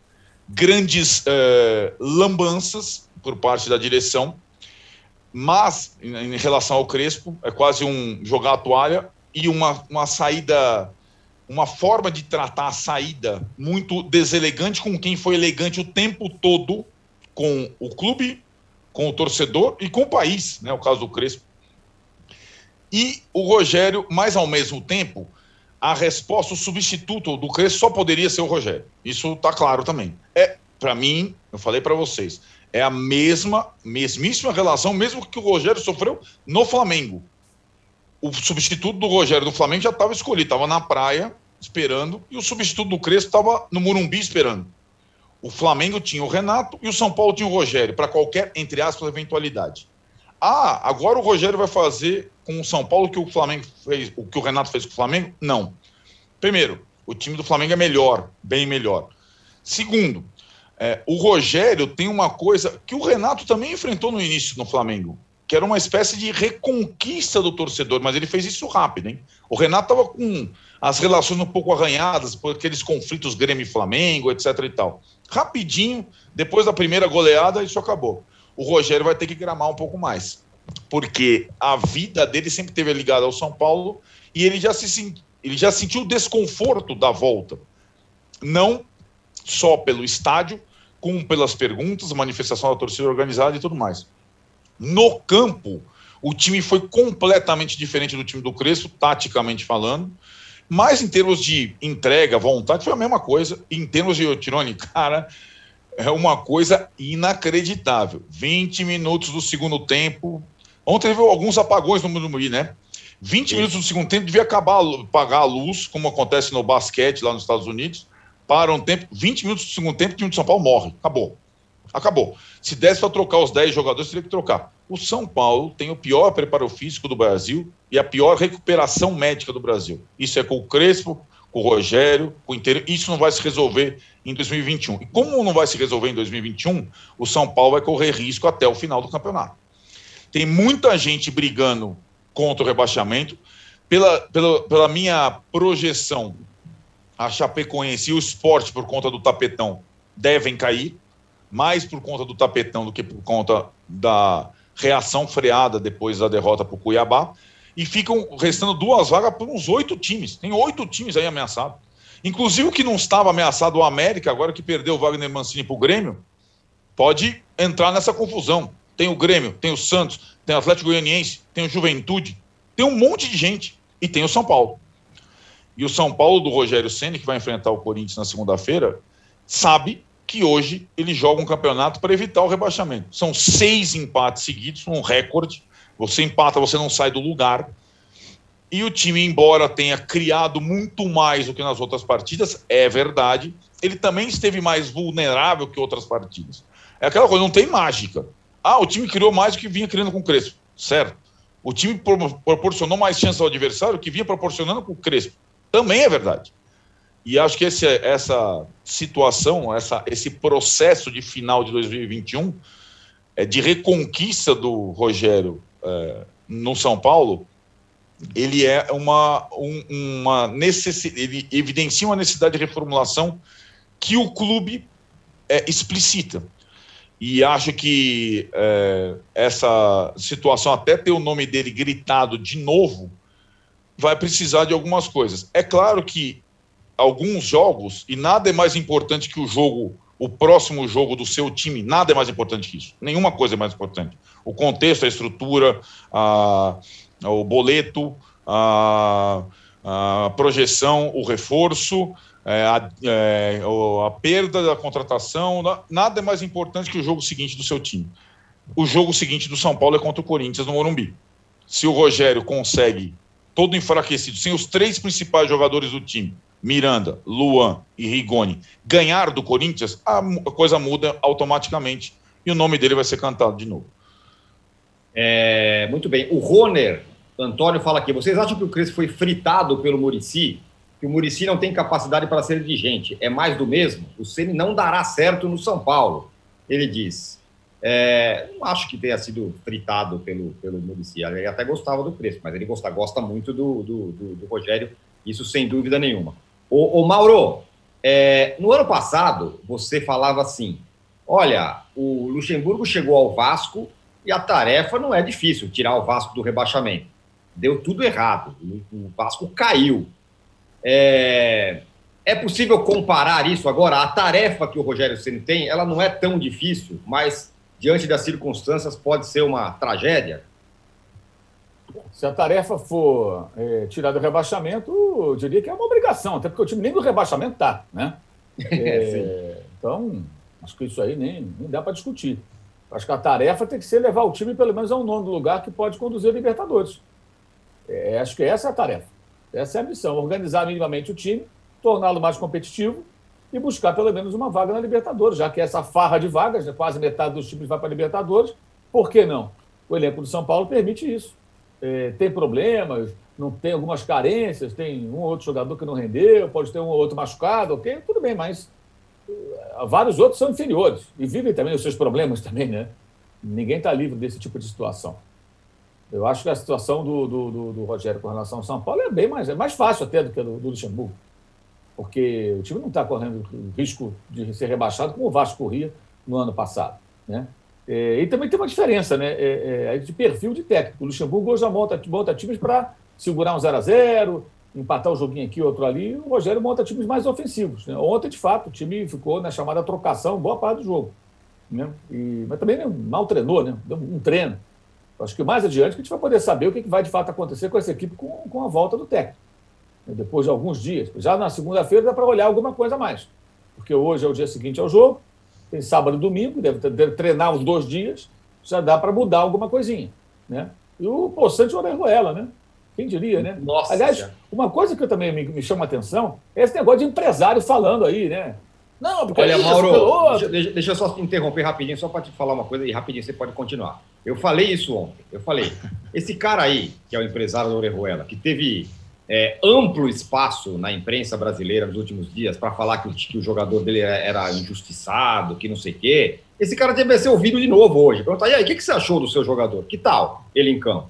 grandes uh, lambanças por parte da direção, mas em, em, relação ao Crespo, é quase um jogar a toalha e uma, uma saída, uma forma de tratar a saída muito deselegante com quem foi elegante o tempo todo com o clube, com o torcedor e com o país, né, o caso do Crespo. E o Rogério, mais ao mesmo tempo, a resposta, o substituto do Crespo só poderia ser o Rogério. Isso está claro também. É, para mim, eu falei para vocês, é a mesma, mesmíssima relação, mesmo que o Rogério sofreu no Flamengo. O substituto do Rogério do Flamengo já estava escolhido, estava na praia, esperando e o substituto do Crespo estava no Murumbi esperando. O Flamengo tinha o Renato e o São Paulo tinha o Rogério, para qualquer, entre aspas, eventualidade. Ah, agora o Rogério vai fazer com o São Paulo que o Flamengo fez, o que o Renato fez com o Flamengo? Não. Primeiro, o time do Flamengo é melhor, bem melhor. Segundo, é, o Rogério tem uma coisa que o Renato também enfrentou no início no Flamengo, que era uma espécie de reconquista do torcedor, mas ele fez isso rápido, hein? O Renato estava com as relações um pouco arranhadas por aqueles conflitos Grêmio e Flamengo, etc e tal. Rapidinho, depois da primeira goleada, isso acabou. O Rogério vai ter que gramar um pouco mais, porque a vida dele sempre teve ligada ao São Paulo e ele já se ele já sentiu o desconforto da volta. Não só pelo estádio, como pelas perguntas, manifestação da torcida organizada e tudo mais. No campo, o time foi completamente diferente do time do Crespo, taticamente falando. Mas em termos de entrega, vontade, foi a mesma coisa. Em termos de Tirone, cara, é uma coisa inacreditável. 20 minutos do segundo tempo. Ontem teve alguns apagões no Morumbi, né? 20 Sim. minutos do segundo tempo devia acabar apagar a luz, como acontece no basquete lá nos Estados Unidos. Para um tempo, 20 minutos do segundo tempo, o time de São Paulo morre. Acabou. Acabou. Se desse para trocar os 10 jogadores, teria que trocar. O São Paulo tem o pior preparo físico do Brasil e a pior recuperação médica do Brasil. Isso é com o Crespo, com o Rogério, com o inteiro. Isso não vai se resolver em 2021. E como não vai se resolver em 2021, o São Paulo vai correr risco até o final do campeonato. Tem muita gente brigando contra o rebaixamento. Pela, pela, pela minha projeção, a Chapecoense e o esporte, por conta do tapetão, devem cair mais por conta do tapetão do que por conta da reação freada depois da derrota para o Cuiabá. E ficam restando duas vagas para uns oito times. Tem oito times aí ameaçados. Inclusive o que não estava ameaçado o América, agora que perdeu o Wagner Mancini para o Grêmio, pode entrar nessa confusão. Tem o Grêmio, tem o Santos, tem o Atlético Goianiense, tem o Juventude, tem um monte de gente. E tem o São Paulo. E o São Paulo do Rogério Senna, que vai enfrentar o Corinthians na segunda-feira, sabe que hoje ele joga um campeonato para evitar o rebaixamento. São seis empates seguidos, um recorde. Você empata, você não sai do lugar. E o time, embora tenha criado muito mais do que nas outras partidas, é verdade, ele também esteve mais vulnerável que outras partidas. É aquela coisa, não tem mágica. Ah, o time criou mais do que vinha criando com o Crespo. Certo. O time proporcionou mais chances ao adversário que vinha proporcionando com o Crespo. Também é verdade. E acho que esse, essa situação, essa, esse processo de final de 2021, é, de reconquista do Rogério é, no São Paulo, ele é uma, um, uma necessidade, ele evidencia uma necessidade de reformulação que o clube é, explicita. E acho que é, essa situação, até ter o nome dele gritado de novo, vai precisar de algumas coisas. É claro que alguns jogos, e nada é mais importante que o jogo, o próximo jogo do seu time, nada é mais importante que isso. Nenhuma coisa é mais importante. O contexto, a estrutura, a, o boleto, a, a projeção, o reforço, é, a, é, a perda da contratação, nada é mais importante que o jogo seguinte do seu time. O jogo seguinte do São Paulo é contra o Corinthians no Morumbi. Se o Rogério consegue, todo enfraquecido, sem os três principais jogadores do time, Miranda, Luan e Rigoni ganhar do Corinthians, a coisa muda automaticamente e o nome dele vai ser cantado de novo. É, muito bem. O Roner, Antônio, fala aqui: vocês acham que o Crespo foi fritado pelo Murici? Que o Murici não tem capacidade para ser dirigente? É mais do mesmo? O Ceni não dará certo no São Paulo, ele diz. É, não acho que tenha sido fritado pelo, pelo Murici. Ele até gostava do Crespo, mas ele gosta, gosta muito do, do, do, do Rogério, isso sem dúvida nenhuma. Ô, ô Mauro, é, no ano passado, você falava assim: olha, o Luxemburgo chegou ao Vasco e a tarefa não é difícil tirar o Vasco do rebaixamento. Deu tudo errado. O Vasco caiu. É, é possível comparar isso agora? A tarefa que o Rogério Ceni tem, ela não é tão difícil, mas diante das circunstâncias pode ser uma tragédia? Se a tarefa for é, tirar do rebaixamento, eu diria que é uma obrigação, até porque o time nem do rebaixamento está. Né? É, então, acho que isso aí nem, nem dá para discutir. Acho que a tarefa tem que ser levar o time pelo menos a um nono lugar que pode conduzir a Libertadores. É, acho que essa é a tarefa. Essa é a missão: organizar minimamente o time, torná-lo mais competitivo e buscar pelo menos uma vaga na Libertadores, já que essa farra de vagas, né, quase metade dos times vai para a Libertadores, por que não? O elenco do São Paulo permite isso. É, tem problemas, não tem algumas carências, tem um ou outro jogador que não rendeu, pode ter um ou outro machucado, ok, tudo bem, mas uh, vários outros são inferiores e vivem também os seus problemas também, né? Ninguém está livre desse tipo de situação. Eu acho que a situação do, do, do, do, Rogério com relação ao São Paulo é bem mais, é mais fácil até do que a do, do Luxemburgo. Porque o time não está correndo risco de ser rebaixado como o Vasco corria no ano passado. Né? É, e também tem uma diferença né? É, é, de perfil de técnico. O Luxemburgo hoje já monta, monta times para segurar um 0 a 0 empatar um joguinho aqui, outro ali. O Rogério monta times mais ofensivos. Né? Ontem, de fato, o time ficou na chamada trocação boa parte do jogo. Né? E, mas também né, mal treinou, né? deu um treino. Acho que mais adiante a gente vai poder saber o que vai de fato acontecer com essa equipe com, com a volta do técnico. Depois de alguns dias. Já na segunda-feira dá para olhar alguma coisa a mais. Porque hoje é o dia seguinte ao jogo, tem sábado e domingo, deve, deve treinar uns dois dias, já dá para mudar alguma coisinha. Né? E o Poçante Orejuela, né? Quem diria, né? Nossa, Aliás, uma coisa que eu também me, me chama a atenção é esse negócio de empresário falando aí, né? Não, porque Olha, é Mauro, deixa, deixa, eu só interromper rapidinho, só para te falar uma coisa e rapidinho você pode continuar. Eu falei isso ontem. Eu falei, esse cara aí, que é o empresário da Orejuela, que teve é, amplo espaço na imprensa brasileira nos últimos dias para falar que o, que o, jogador dele era injustiçado, que não sei o quê, esse cara deve ser ouvido de novo hoje. Perguntar, e aí, o que, que você achou do seu jogador? Que tal ele em campo?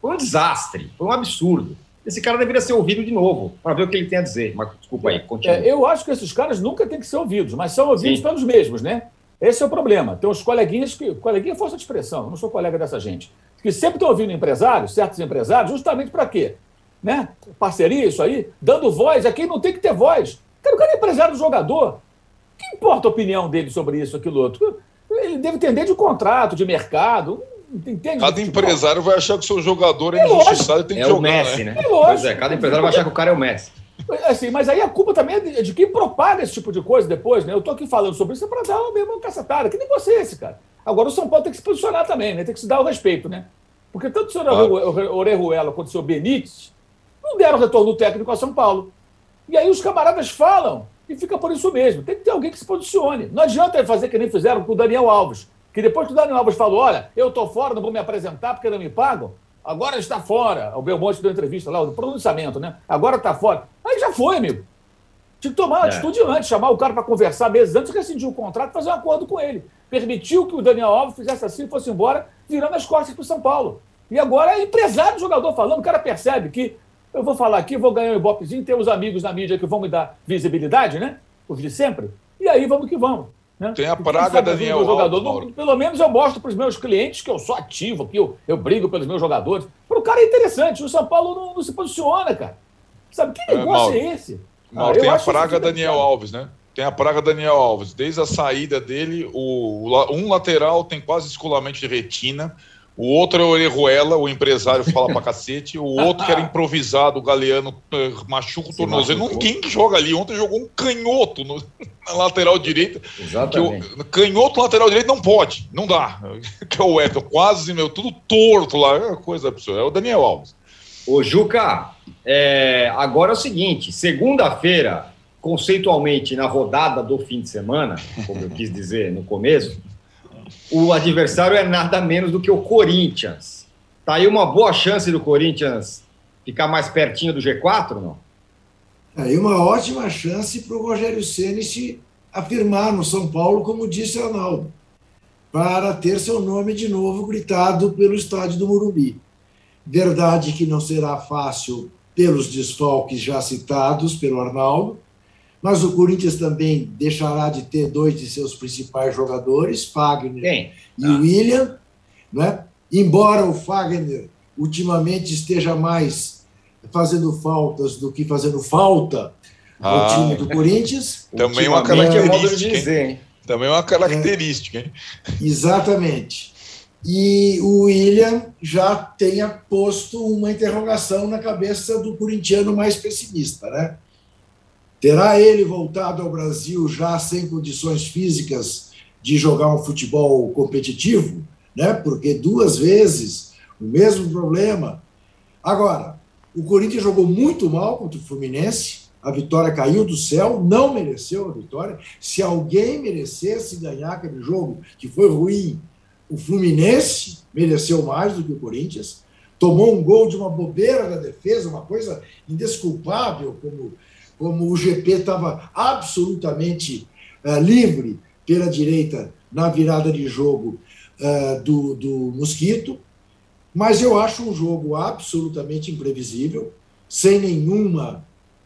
Foi um desastre, foi um absurdo esse cara deveria ser ouvido de novo, para ver o que ele tem a dizer. Mas desculpa aí, continua. É, eu acho que esses caras nunca têm que ser ouvidos, mas são ouvidos Sim. pelos mesmos, né? Esse é o problema. Tem os coleguinhas que. Coleguinha é força de expressão, eu não sou colega dessa gente. Que sempre estão ouvindo empresários, certos empresários, justamente para quê? Né? Parceria, isso aí, dando voz a quem não tem que ter voz. Cara, o cara é empresário do jogador. Que importa a opinião dele sobre isso, aquilo outro? Ele deve entender de contrato, de mercado. Entende? Cada empresário vai achar que o seu jogador é, é injustiçado e tem que é jogar. O Messi, né? né? É pois é, cada empresário vai achar que o cara é o Messi. Assim, mas aí a culpa também é de, de quem propaga esse tipo de coisa depois, né? Eu tô aqui falando sobre isso para dar o mesmo cacetada, que nem você esse, cara. Agora o São Paulo tem que se posicionar também, né? Tem que se dar o respeito, né? Porque tanto o senhor ah. Orejuela quanto o senhor Benítez não deram retorno técnico a São Paulo. E aí os camaradas falam e fica por isso mesmo. Tem que ter alguém que se posicione. Não adianta fazer que nem fizeram com o Daniel Alves que depois que o Daniel Alves falou, olha, eu estou fora, não vou me apresentar porque não me pagam, agora está fora. O Belmonte deu entrevista lá, o pronunciamento, né? Agora está fora. Aí já foi, amigo. Tinha que tomar uma é. atitude antes, chamar o cara para conversar meses antes, rescindir o contrato, fazer um acordo com ele. Permitiu que o Daniel Alves fizesse assim e fosse embora, virando as costas para o São Paulo. E agora é empresário do jogador falando, o cara percebe que eu vou falar aqui, vou ganhar um ibopezinho, ter os amigos na mídia que vão me dar visibilidade, né? Os de sempre. E aí vamos que vamos. Né? Tem a praga Daniel jogador. Alves, Pelo menos eu mostro para os meus clientes que eu sou ativo, que eu, eu brigo pelos meus jogadores. Para o cara é interessante. O São Paulo não, não se posiciona, cara. Sabe que é, negócio é, é esse? Mauro, ah, tem a praga Daniel Alves, né? Tem a praga Daniel Alves. Desde a saída dele, o, um lateral tem quase escolamento de retina. O outro é o Orejuela, o empresário fala pra cacete. O outro que era improvisado, o Galeano, eh, machuca o tornozelo. Ninguém que joga ali. Ontem jogou um canhoto no, na lateral direita. Exatamente. Que o, canhoto lateral direito não pode, não dá. Que é o Everton, quase, meu, tudo torto lá. É coisa absurda. É o Daniel Alves. Ô, Juca, é, agora é o seguinte: segunda-feira, conceitualmente, na rodada do fim de semana, como eu quis dizer no começo o adversário é nada menos do que o Corinthians. Tá aí uma boa chance do Corinthians ficar mais pertinho do G4, não? Tá aí uma ótima chance para o Rogério Ceni se afirmar no São Paulo, como disse Arnaldo, para ter seu nome de novo gritado pelo estádio do Morumbi. Verdade que não será fácil pelos desfalques já citados pelo Arnaldo, mas o Corinthians também deixará de ter dois de seus principais jogadores, Fagner Quem? e ah. William. Né? Embora o Fagner ultimamente esteja mais fazendo faltas do que fazendo falta ah. ao time do Corinthians. Também uma característica. Dizer, hein? Também uma característica. Hein? Exatamente. E o William já tenha posto uma interrogação na cabeça do corintiano mais pessimista, né? Terá ele voltado ao Brasil já sem condições físicas de jogar um futebol competitivo? Né? Porque duas vezes o mesmo problema. Agora, O Corinthians jogou muito mal contra o Fluminense. A vitória caiu do céu, não mereceu a vitória. Se alguém merecesse ganhar aquele jogo, que foi ruim, o Fluminense mereceu mais do que o Corinthians. Tomou um gol de uma bobeira da defesa, uma coisa indesculpável, como, como o GP estava absolutamente uh, livre pela direita na virada de jogo uh, do, do Mosquito. Mas eu acho um jogo absolutamente imprevisível, sem nenhuma,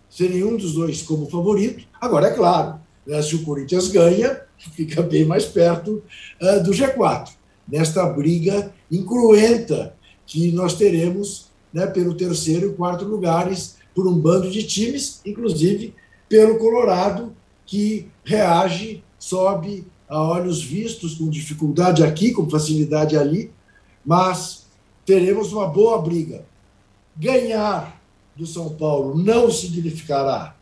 sem nenhum dos dois como favorito. Agora, é claro, né, se o Corinthians ganha, fica bem mais perto uh, do G4, nesta briga incruenta que nós teremos né, pelo terceiro e quarto lugares, por um bando de times, inclusive pelo Colorado, que reage, sobe a olhos vistos, com dificuldade aqui, com facilidade ali, mas teremos uma boa briga. Ganhar do São Paulo não significará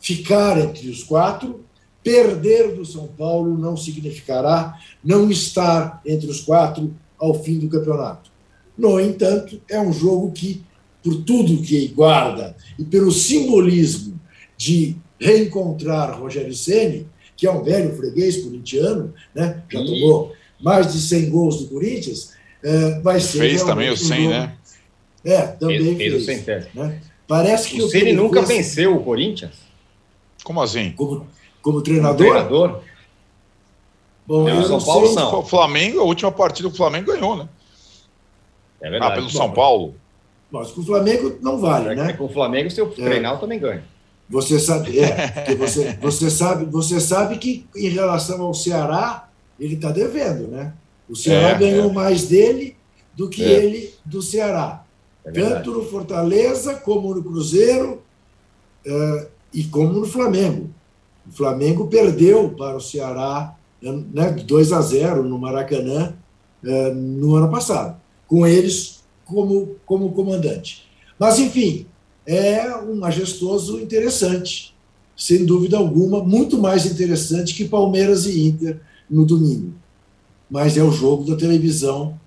ficar entre os quatro, perder do São Paulo não significará não estar entre os quatro ao fim do campeonato. No entanto, é um jogo que, por tudo que guarda e pelo simbolismo de reencontrar Rogério Ceni, que é um velho freguês corintiano, né? já tomou mais de 100 gols do Corinthians, é, vai ser. Fez também o 100, né? É, também fez. fez. O né? Parece que o, o Ceni nunca fez... venceu o Corinthians. Como assim? Como, como treinador? Como treinador. Bom, é, São Paulo não. O Flamengo, a última partida o Flamengo ganhou, né? É verdade. Ah, pelo Bom, São Paulo. Mas com o Flamengo não vale, é, né? Com o Flamengo, se eu é. treinar, eu também ganho. Você sabe, é, você, você, sabe, você sabe que em relação ao Ceará, ele está devendo, né? O Ceará é, ganhou é. mais dele do que ele do Ceará. Tanto no Fortaleza, como no Cruzeiro e como no Flamengo. O Flamengo perdeu para o Ceará né, 2 a 0 no Maracanã no ano passado, com eles como, como comandante. Mas, enfim, é um majestoso interessante, sem dúvida alguma, muito mais interessante que Palmeiras e Inter no domingo mas é o jogo da televisão.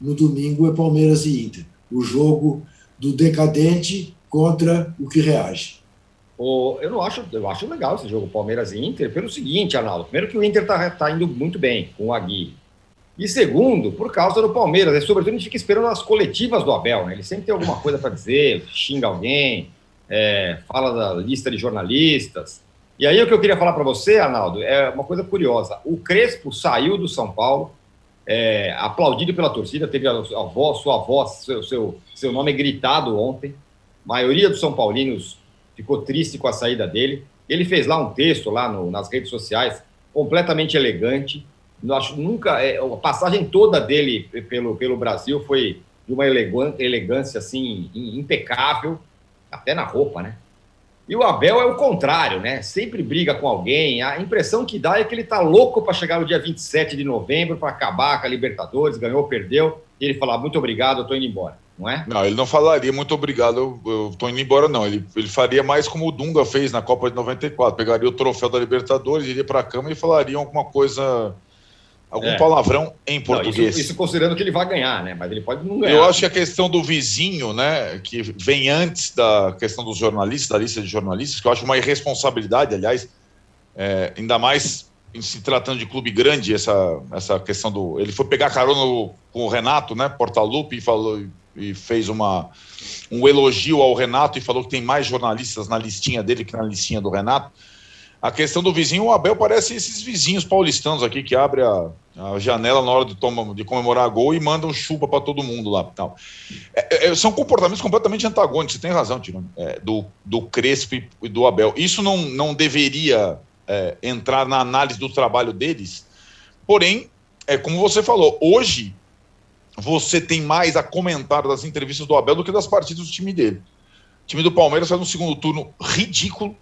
No domingo é Palmeiras e Inter. O jogo do decadente contra o que reage. Oh, eu não acho, eu acho legal esse jogo Palmeiras e Inter pelo seguinte, Arnaldo. Primeiro que o Inter está tá indo muito bem com o Agui. E segundo, por causa do Palmeiras. E sobretudo a gente fica esperando as coletivas do Abel, né? Ele sempre tem alguma coisa para dizer, xinga alguém, é, fala da lista de jornalistas. E aí o que eu queria falar para você, Arnaldo, é uma coisa curiosa. O Crespo saiu do São Paulo, é, aplaudido pela torcida, teve a, a voz, sua voz, seu, seu, seu nome gritado ontem. A maioria dos São Paulinos ficou triste com a saída dele. Ele fez lá um texto lá no, nas redes sociais, completamente elegante. Acho nunca é, a passagem toda dele pelo, pelo Brasil foi de uma elegância assim impecável, até na roupa, né? E o Abel é o contrário, né? Sempre briga com alguém. A impressão que dá é que ele tá louco para chegar no dia 27 de novembro para acabar com a Libertadores, ganhou, perdeu, e ele falar muito obrigado, eu tô indo embora, não é? Não, ele não falaria muito obrigado, eu, eu tô indo embora, não. Ele, ele faria mais como o Dunga fez na Copa de 94, pegaria o troféu da Libertadores, iria para a cama e falaria alguma coisa algum é. palavrão em português. Não, isso, isso, considerando que ele vai ganhar, né? Mas ele pode não ganhar. Eu acho que a questão do vizinho, né, que vem antes da questão dos jornalistas, da lista de jornalistas, que eu acho uma irresponsabilidade, aliás, é, ainda mais em se tratando de clube grande, essa, essa questão do. Ele foi pegar carona com o Renato, né, Portalupe, e falou e fez uma, um elogio ao Renato e falou que tem mais jornalistas na listinha dele que na listinha do Renato. A questão do vizinho, o Abel parece esses vizinhos paulistanos aqui que abre a, a janela na hora de, toma, de comemorar gol e mandam chupa para todo mundo lá. Tal. É, é, são comportamentos completamente antagônicos, você tem razão, Tiro, é, do, do Crespo e do Abel. Isso não, não deveria é, entrar na análise do trabalho deles, porém, é como você falou, hoje você tem mais a comentar das entrevistas do Abel do que das partidas do time dele. O time do Palmeiras faz um segundo turno ridículo,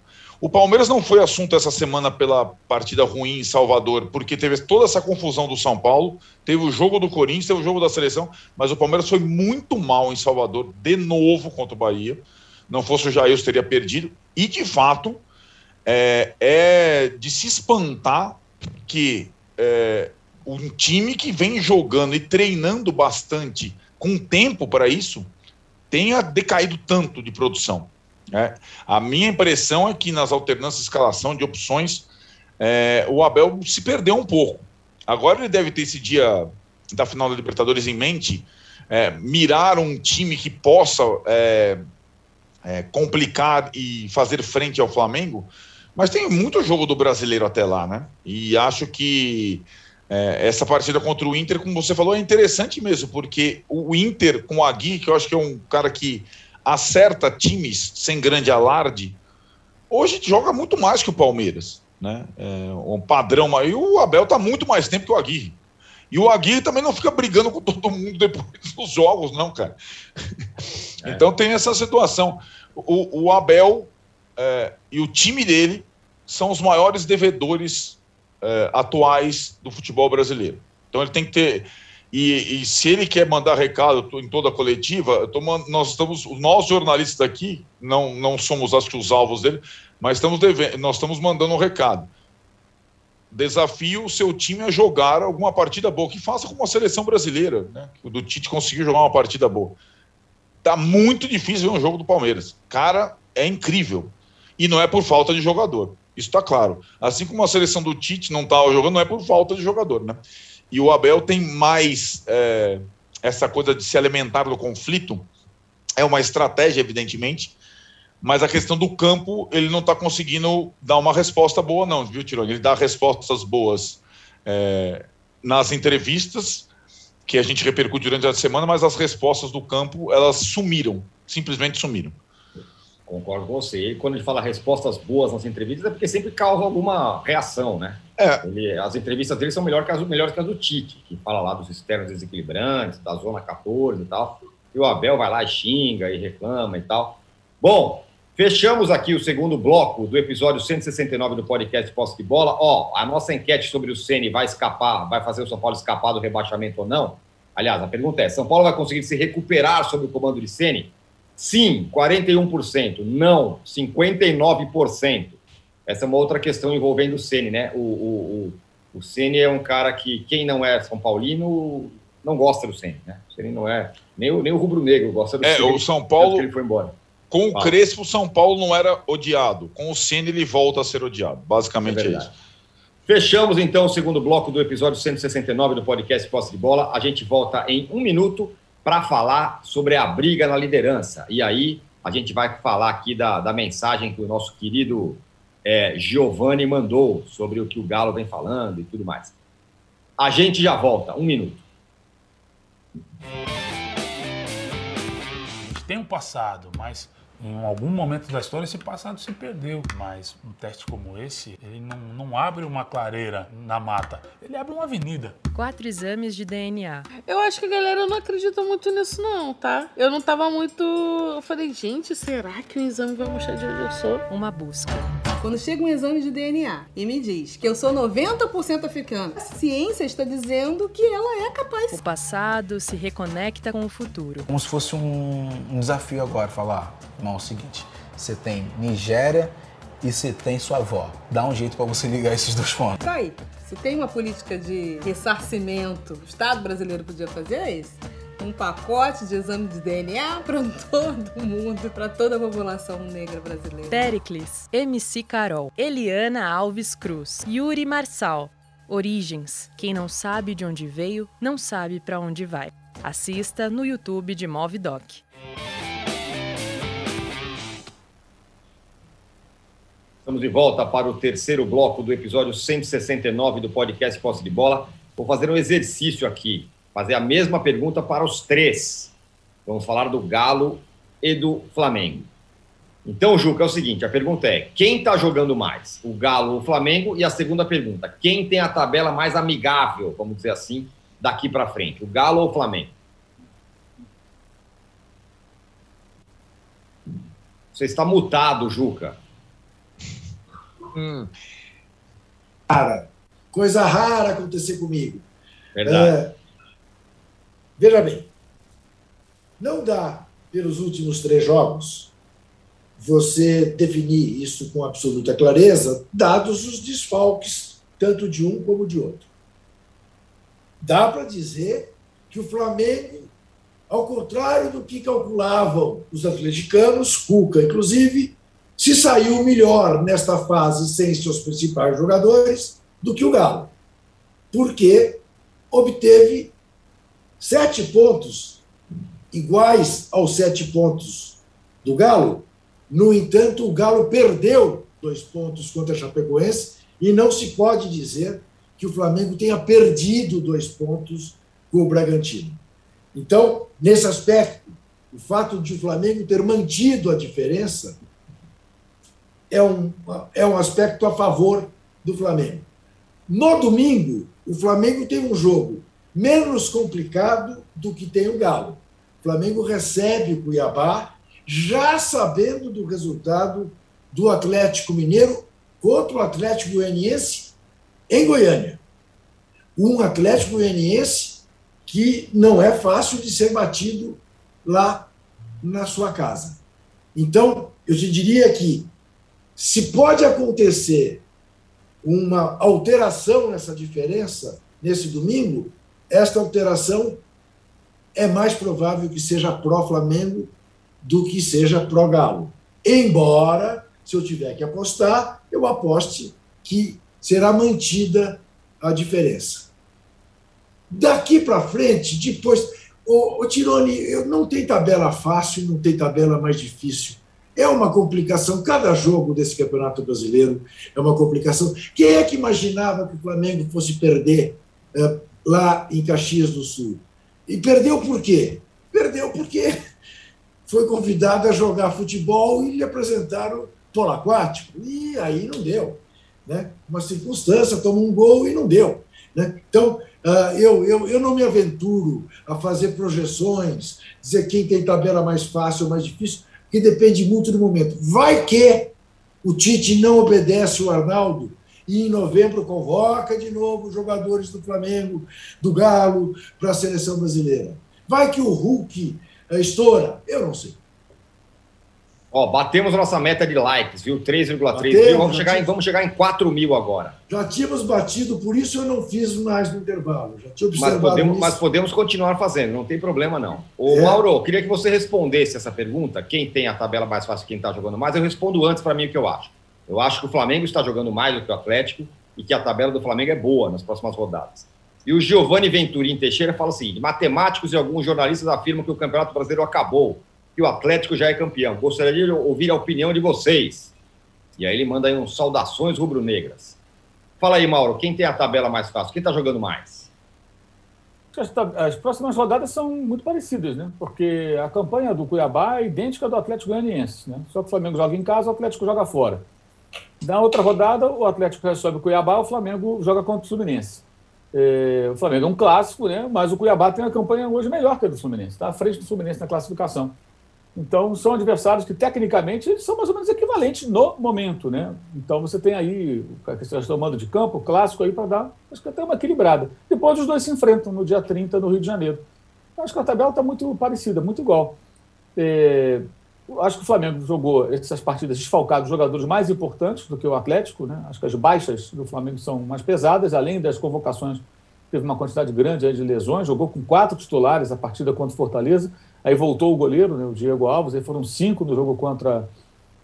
o Palmeiras não foi assunto essa semana pela partida ruim em Salvador, porque teve toda essa confusão do São Paulo, teve o jogo do Corinthians, teve o jogo da seleção, mas o Palmeiras foi muito mal em Salvador, de novo contra o Bahia. Não fosse o Jair, teria perdido. E, de fato, é, é de se espantar que é, um time que vem jogando e treinando bastante, com tempo para isso, tenha decaído tanto de produção. Né? A minha impressão é que nas alternâncias de escalação de opções, é, o Abel se perdeu um pouco. Agora ele deve ter esse dia da final da Libertadores em mente, é, mirar um time que possa é, complicar e fazer frente ao Flamengo, mas tem muito jogo do brasileiro até lá, né? E acho que essa partida contra o Inter, como você falou, é interessante mesmo, porque o Inter com o Agui, que eu acho que é um cara que acerta times sem grande alarde, hoje joga muito mais que o Palmeiras, né? É um padrão, e o Abel tá muito mais tempo que o Aguirre. E o Aguirre também não fica brigando com todo mundo depois dos jogos, não, cara. É. Então tem essa situação. O, o Abel é, e o time dele são os maiores devedores é, atuais do futebol brasileiro. Então ele tem que ter. E, e se ele quer mandar recado em toda a coletiva, nós estamos, nós jornalistas aqui, não, não somos acho que os alvos dele, mas estamos devendo, nós estamos mandando um recado. Desafio o seu time a jogar alguma partida boa, que faça como a seleção brasileira, né? O do Tite conseguiu jogar uma partida boa. Tá muito difícil ver um jogo do Palmeiras. Cara, é incrível. E não é por falta de jogador. Isso está claro. Assim como a seleção do Tite não estava jogando, não é por falta de jogador, né? E o Abel tem mais é, essa coisa de se alimentar do conflito. É uma estratégia, evidentemente, mas a questão do campo, ele não está conseguindo dar uma resposta boa, não, viu, Tironi? Ele dá respostas boas é, nas entrevistas, que a gente repercute durante a semana, mas as respostas do campo, elas sumiram, simplesmente sumiram. Concordo com você. E quando gente fala respostas boas nas entrevistas, é porque sempre causa alguma reação, né? É. Ele, as entrevistas dele são melhor que as, melhores que as do Tite, que fala lá dos externos desequilibrantes, da zona 14 e tal. E o Abel vai lá e xinga e reclama e tal. Bom, fechamos aqui o segundo bloco do episódio 169 do podcast Posse de Bola. Ó, a nossa enquete sobre o Ceni vai escapar, vai fazer o São Paulo escapar do rebaixamento ou não? Aliás, a pergunta é: São Paulo vai conseguir se recuperar sob o comando de Ceni? Sim, 41%. Não, 59%. Essa é uma outra questão envolvendo o Ceni, né? O, o, o, o Ceni é um cara que quem não é São Paulino não gosta do Ceni, né? O Ceni não é nem o, nem o rubro-negro gosta do é, Ceni. o São Paulo ele foi embora. Com o Crespo, o São Paulo não era odiado. Com o Ceni ele volta a ser odiado. Basicamente é, é isso. Fechamos então o segundo bloco do episódio 169 do podcast Posse de Bola. A gente volta em um minuto para falar sobre a briga na liderança. E aí a gente vai falar aqui da, da mensagem que o nosso querido é, Giovanni mandou sobre o que o Galo vem falando e tudo mais. A gente já volta, um minuto. Tem um passado, mas em algum momento da história esse passado se perdeu, mas um teste como esse, ele não, não abre uma clareira na mata, ele abre uma avenida. Quatro exames de DNA. Eu acho que a galera não acredita muito nisso não, tá? Eu não tava muito... Eu falei, gente, será que o exame vai mostrar de onde eu sou? Uma busca. Quando chega um exame de DNA e me diz que eu sou 90% africana, a ciência está dizendo que ela é capaz. O passado se reconecta com o futuro. Como se fosse um, um desafio agora, falar, irmão, é o seguinte, você tem Nigéria e você tem sua avó. Dá um jeito para você ligar esses dois pontos. Tá aí. Se tem uma política de ressarcimento, o Estado brasileiro podia fazer é esse um pacote de exame de DNA para todo mundo, para toda a população negra brasileira. Pericles, MC Carol, Eliana Alves Cruz, Yuri Marçal. Origens. Quem não sabe de onde veio, não sabe para onde vai. Assista no YouTube de Movidoc. Estamos de volta para o terceiro bloco do episódio 169 do podcast Posse de Bola. Vou fazer um exercício aqui fazer a mesma pergunta para os três. Vamos falar do Galo e do Flamengo. Então, Juca, é o seguinte: a pergunta é: quem está jogando mais? O Galo ou o Flamengo? E a segunda pergunta: quem tem a tabela mais amigável, vamos dizer assim, daqui para frente? O Galo ou o Flamengo? Você está mutado, Juca. Hum. Cara, coisa rara acontecer comigo. Verdade. É, Veja bem, não dá, pelos últimos três jogos, você definir isso com absoluta clareza, dados os desfalques, tanto de um como de outro. Dá para dizer que o Flamengo Ao contrário do que calculavam os atleticanos, Cuca, inclusive, se saiu melhor nesta fase sem seus principais jogadores do que o Galo, porque obteve sete pontos iguais aos sete pontos do Galo. No entanto, o Galo perdeu dois pontos contra a Chapecoense e não se pode dizer que o Flamengo tenha perdido dois pontos com o Bragantino. Então, nesse aspecto, o fato de o Flamengo ter mantido a diferença é um, é um aspecto a favor do Flamengo. No domingo, o Flamengo tem um jogo menos complicado do que tem o Galo. O Flamengo recebe o Cuiabá, já sabendo do resultado do Atlético Mineiro contra o Atlético Goianiense em Goiânia. Um Atlético Goianiense que não é fácil de ser batido lá na sua casa. Então, eu te diria que se pode acontecer uma alteração nessa diferença nesse domingo, esta alteração é mais provável que seja pró-Flamengo do que seja pró-Galo. Embora, se eu tiver que apostar, eu aposte que será mantida a diferença. Daqui para frente, depois. O, Tirone, eu não tem tabela fácil, não tem tabela mais difícil. É uma complicação. Cada jogo desse Campeonato Brasileiro é uma complicação. Quem é que imaginava que o Flamengo fosse perder é, lá em Caxias do Sul? E perdeu por quê? Perdeu porque foi convidado a jogar futebol e lhe apresentaram polo aquático. E aí não deu. Né? Uma circunstância, tomou um gol e não deu. Né? Então, uh, eu, eu, eu não me aventuro a fazer projeções, dizer quem tem tabela mais fácil ou mais difícil, que depende muito do momento. Vai que o Tite não obedece o Arnaldo e em novembro convoca de novo jogadores do Flamengo, do Galo, para a seleção brasileira. Vai que o Hulk uh, estoura, eu não sei. Ó, batemos nossa meta de likes, viu? 3,3 mil. Vamos chegar, em, vamos chegar em 4 mil agora. Já tínhamos batido, por isso eu não fiz mais no intervalo. Já tinha observado mas podemos, mas podemos continuar fazendo, não tem problema não. Ô, é. Mauro, queria que você respondesse essa pergunta. Quem tem a tabela mais fácil, quem está jogando mais? Eu respondo antes para mim o que eu acho. Eu acho que o Flamengo está jogando mais do que o Atlético e que a tabela do Flamengo é boa nas próximas rodadas. E o Giovanni Venturim Teixeira fala o seguinte: matemáticos e alguns jornalistas afirmam que o Campeonato Brasileiro acabou que o Atlético já é campeão. Gostaria de ouvir a opinião de vocês. E aí ele manda aí uns saudações rubro-negras. Fala aí, Mauro, quem tem a tabela mais fácil? Quem está jogando mais? As próximas rodadas são muito parecidas, né? Porque a campanha do Cuiabá é idêntica à do Atlético Goianiense, né? Só que o Flamengo joga em casa, o Atlético joga fora. Na outra rodada, o Atlético recebe o Cuiabá, o Flamengo joga contra o Fluminense. É, o Flamengo é um clássico, né? Mas o Cuiabá tem uma campanha hoje melhor que a do Fluminense, está à frente do Fluminense na classificação. Então, são adversários que, tecnicamente, são mais ou menos equivalentes no momento. Né? Então, você tem aí a questão do mando de campo, clássico, aí para dar, acho que até uma equilibrada. Depois, os dois se enfrentam no dia 30 no Rio de Janeiro. Acho que a tabela está muito parecida, muito igual. É, acho que o Flamengo jogou essas partidas desfalcados jogadores mais importantes do que o Atlético. Né? Acho que as baixas do Flamengo são mais pesadas, além das convocações, teve uma quantidade grande de lesões, jogou com quatro titulares a partida contra o Fortaleza. Aí voltou o goleiro, né, o Diego Alves, aí foram cinco no jogo contra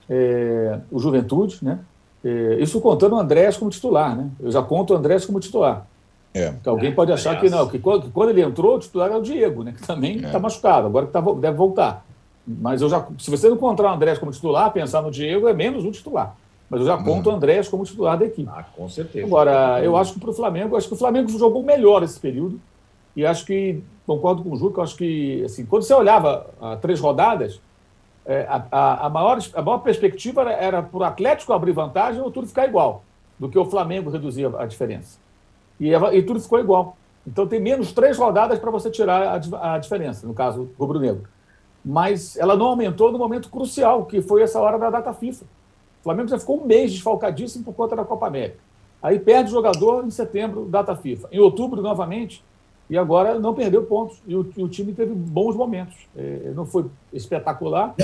é, o Juventude, né? É, isso contando o Andrés como titular, né? Eu já conto o Andrés como titular. É. Que alguém pode achar que não, que quando, que quando, ele entrou, o titular é o Diego, né? Que também está é. machucado, agora que tá, deve voltar. Mas eu já, se você não encontrar o Andrés como titular, pensar no Diego é menos um titular. Mas eu já conto o Andrés como titular da equipe. Ah, com certeza. Agora, eu acho que para o Flamengo, acho que o Flamengo jogou melhor esse período. E acho que, concordo com o Juca, acho que, assim, quando você olhava a três rodadas, é, a, a, a, maior, a maior perspectiva era, para o Atlético abrir vantagem ou tudo ficar igual, do que o Flamengo reduzir a diferença. E, e tudo ficou igual. Então tem menos três rodadas para você tirar a, a diferença, no caso rubro-negro. Mas ela não aumentou no momento crucial, que foi essa hora da data FIFA. O Flamengo já ficou um mês desfalcadíssimo por conta da Copa América. Aí perde o jogador em setembro, data FIFA. Em outubro, novamente, e agora não perdeu pontos. E o, o time teve bons momentos. É, não foi espetacular,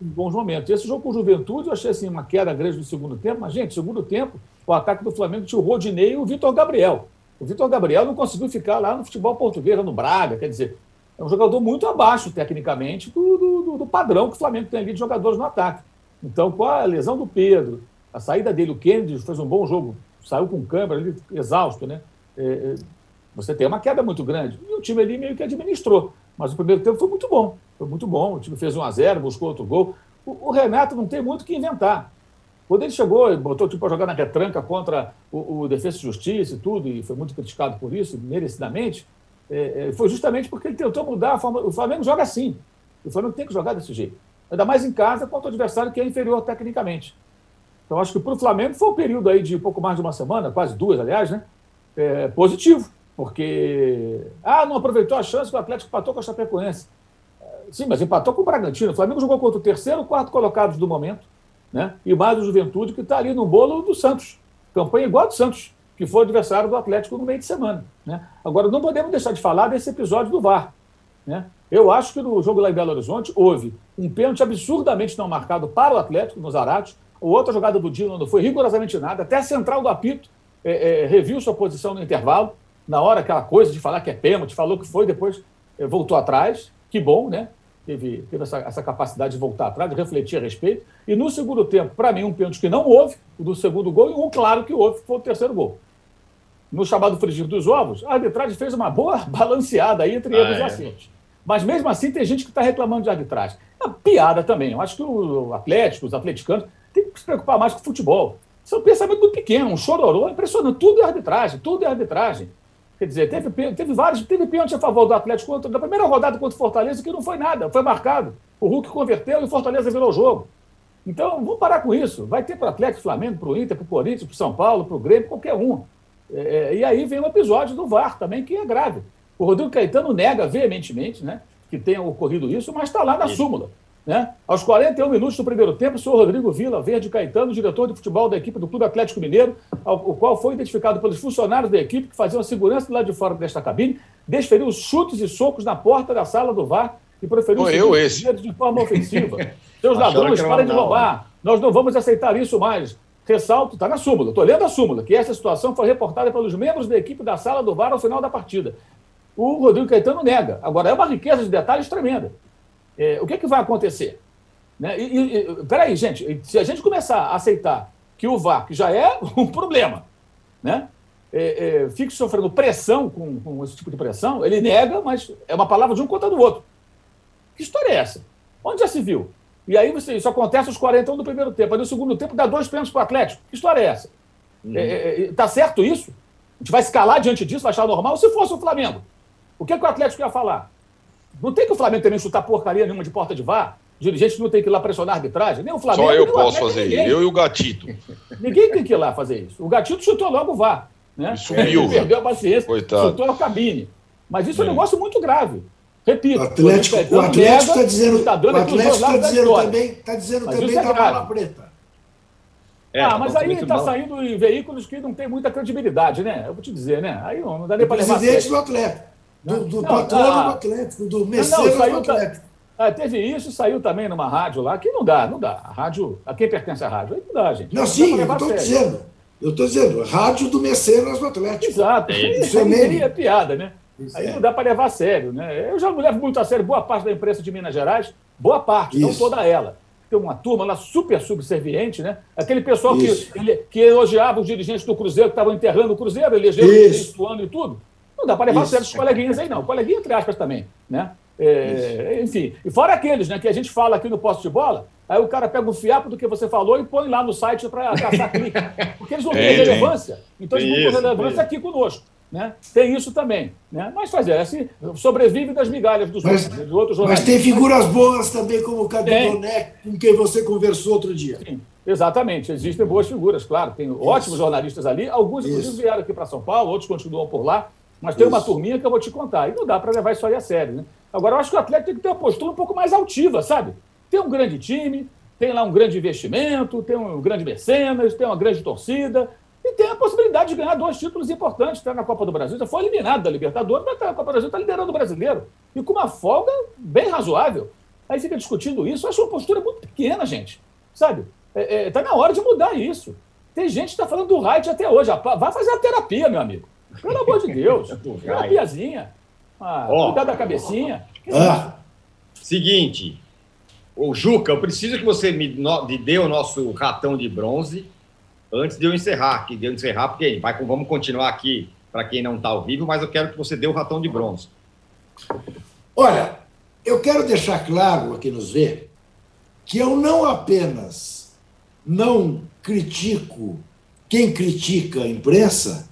bons momentos. Esse jogo com o Juventude, eu achei assim, uma queda grande no segundo tempo, mas, gente, segundo tempo, o ataque do Flamengo tinha o Rodinei e o Vitor Gabriel. O Vitor Gabriel não conseguiu ficar lá no futebol português, no Braga, quer dizer, É um jogador muito abaixo, tecnicamente, do, do, do padrão que o Flamengo tem ali de jogadores no ataque. Então, com a lesão do Pedro, a saída dele, o Kennedy fez um bom jogo, saiu com câmera ali, exausto, né? É, é, você tem uma queda muito grande. E o time ali meio que administrou. Mas o primeiro tempo foi muito bom. Foi muito bom. O time fez 1 a 0 buscou outro gol. O, o Renato não tem muito o que inventar. Quando ele chegou botou o time para jogar na retranca contra o, o Defesa e Justiça e tudo, e foi muito criticado por isso, merecidamente, é, é, foi justamente porque ele tentou mudar a forma. O Flamengo joga assim. O Flamengo tem que jogar desse jeito. Ainda mais em casa contra o adversário que é inferior tecnicamente. Então, acho que para o Flamengo foi um período aí de pouco mais de uma semana, quase duas, aliás, né? É, positivo, porque. Ah, não aproveitou a chance que o Atlético empatou com a Chapecoense. Sim, mas empatou com o Bragantino. O Flamengo jogou contra o terceiro quarto colocados do momento, né? E mais o Juventude, que está ali no bolo do Santos. Campanha igual do Santos, que foi adversário do Atlético no meio de semana. Né? Agora, não podemos deixar de falar desse episódio do VAR. Né? Eu acho que no jogo lá em Belo Horizonte houve um pênalti absurdamente não marcado para o Atlético, no Zarate. A outra jogada do Dino não foi rigorosamente nada. Até a central do apito é, é, reviu sua posição no intervalo. Na hora, aquela coisa de falar que é pênalti, falou que foi, depois é, voltou atrás. Que bom, né? Teve, teve essa, essa, capacidade de voltar atrás, de refletir a respeito. E no segundo tempo, para mim, um pênalti que não houve, o do segundo gol, e um claro que houve, que foi o terceiro gol. No chamado frigir dos ovos, a arbitragem fez uma boa balanceada aí entre erros ah, e é. acertos. Mas mesmo assim tem gente que está reclamando de arbitragem. É uma piada também. Eu acho que o Atlético, os atleticanos, tem que se preocupar mais com o futebol. Isso é um pensamento muito pequeno, um chororô impressionante. Tudo é arbitragem, tudo é arbitragem. Quer dizer, teve, teve vários, teve pênalti a favor do Atlético contra, da primeira rodada contra o Fortaleza, que não foi nada, foi marcado. O Hulk converteu e o Fortaleza virou o jogo. Então, vamos parar com isso. Vai ter para o Atlético, Flamengo, para o Inter, para o Corinthians, para o São Paulo, para o Grêmio, qualquer um. É, e aí vem um episódio do VAR também, que é grave. O Rodrigo Caetano nega veementemente né, que tenha ocorrido isso, mas está lá na súmula. Né? Aos 41 minutos do primeiro tempo, o senhor Rodrigo Vila Verde Caetano, diretor de futebol da equipe do Clube Atlético Mineiro, o qual foi identificado pelos funcionários da equipe que faziam a segurança do lado de fora desta cabine, desferiu chutes e socos na porta da sala do VAR e proferiu esse. de forma ofensiva. Seus ladrões, parem de roubar. Nós não vamos aceitar isso mais. Ressalto, está na súmula, estou lendo a súmula, que essa situação foi reportada pelos membros da equipe da sala do VAR ao final da partida. O Rodrigo Caetano nega. Agora, é uma riqueza de detalhes tremenda. É, o que, é que vai acontecer? Né? E, e, peraí, gente, se a gente começar a aceitar que o VAR, que já é um problema, né? É, é, fique sofrendo pressão com, com, esse tipo de pressão, ele nega, mas é uma palavra de um contra do outro. Que história é essa? Onde já se viu? E aí você, isso acontece aos 41 do primeiro tempo. Aí no segundo tempo dá dois pênaltis para o Atlético. Que história é essa? Uhum. É, é, é, tá certo isso? A gente vai escalar diante disso, vai achar normal? Se fosse o Flamengo, o que, que o Atlético ia falar? Não tem que o Flamengo também chutar porcaria nenhuma de porta de vá. Dirigente não tem que ir lá pressionar a arbitragem. Nem o Flamengo. Só eu posso fazer isso. Eu e o Gatito. Ninguém tem que ir lá fazer isso. O Gatito chutou logo o VAR. Né? Sumiu. Ele perdeu a paciência. Coitado. Chutou a cabine. Mas isso é um negócio muito grave. Repito. O Atlético está dizendo, tá o Atlético está dizendo também, tá dizendo também é da bola preta. É, ah, mas aí está saindo em veículos que não tem muita credibilidade, né? Eu vou te dizer, né? Aí não, não dá nem para levar. Presidente do Atlético. Do, do não, patrono ah, do Atlético, do Messias do Atlético. Ah, teve isso, saiu também numa rádio lá, que não dá, não dá. A rádio, a quem pertence à rádio? Aí não dá, gente. Não, não sim, eu estou dizendo. Eu estou dizendo, rádio do Mecenas do Atlético. Exato. É isso aí é piada, né? Isso aí é. não dá para levar a sério, né? Eu já não levo muito a sério boa parte da imprensa de Minas Gerais, boa parte, isso. não toda ela. Tem uma turma lá super subserviente, né? Aquele pessoal que, ele, que elogiava os dirigentes do Cruzeiro, que estavam enterrando o Cruzeiro, elegeu o dirigente do ano e tudo. Não dá para levar a sério os coleguinhas aí, não. Coleguinha, entre aspas, também, né? É, enfim, e fora aqueles né, que a gente fala aqui no posto de bola, aí o cara pega o fiapo do que você falou e põe lá no site para caçar clique. Porque eles não têm relevância. Então eles vão ter relevância aqui conosco. Né? Tem isso também. Né? Mas fazer assim, sobrevive das migalhas dos mas, outros, dos outros Mas tem figuras boas também, como o Cadu Boné, com quem você conversou outro dia. Sim, exatamente. Existem boas figuras, claro. Tem isso. ótimos jornalistas ali. Alguns, inclusive, vieram aqui para São Paulo, outros continuam por lá. Mas tem Isso. uma turminha que eu vou te contar. E não dá para levar isso aí a sério, né? Agora, eu acho que o Atlético tem que ter uma postura um pouco mais altiva, sabe? Tem um grande time, tem lá um grande investimento, tem um grande mecenas, tem uma grande torcida e tem a possibilidade de ganhar dois títulos importantes. Está na Copa do Brasil, já foi eliminado da Libertadores, mas está na Copa do Brasil, está liderando o brasileiro. E com uma folga bem razoável. Aí fica discutindo isso. Eu acho uma postura muito pequena, gente. Sabe? Está é, é, tá na hora de mudar isso. Tem gente que está falando do Wright até hoje. Vai fazer a terapia, meu amigo. Pelo amor de Deus. Uma piazinha. Ah, oh. Cuidar da cabecinha. Ah, Seguinte, o Juca, eu preciso que você me, no- me dê o nosso ratão de bronze antes de eu encerrar, que de eu encerrar, porque vai, vamos continuar aqui para quem não está ao vivo, mas eu quero que você dê o ratão de bronze. Olha, eu quero deixar claro a quem nos vê que eu não apenas não critico quem critica a imprensa,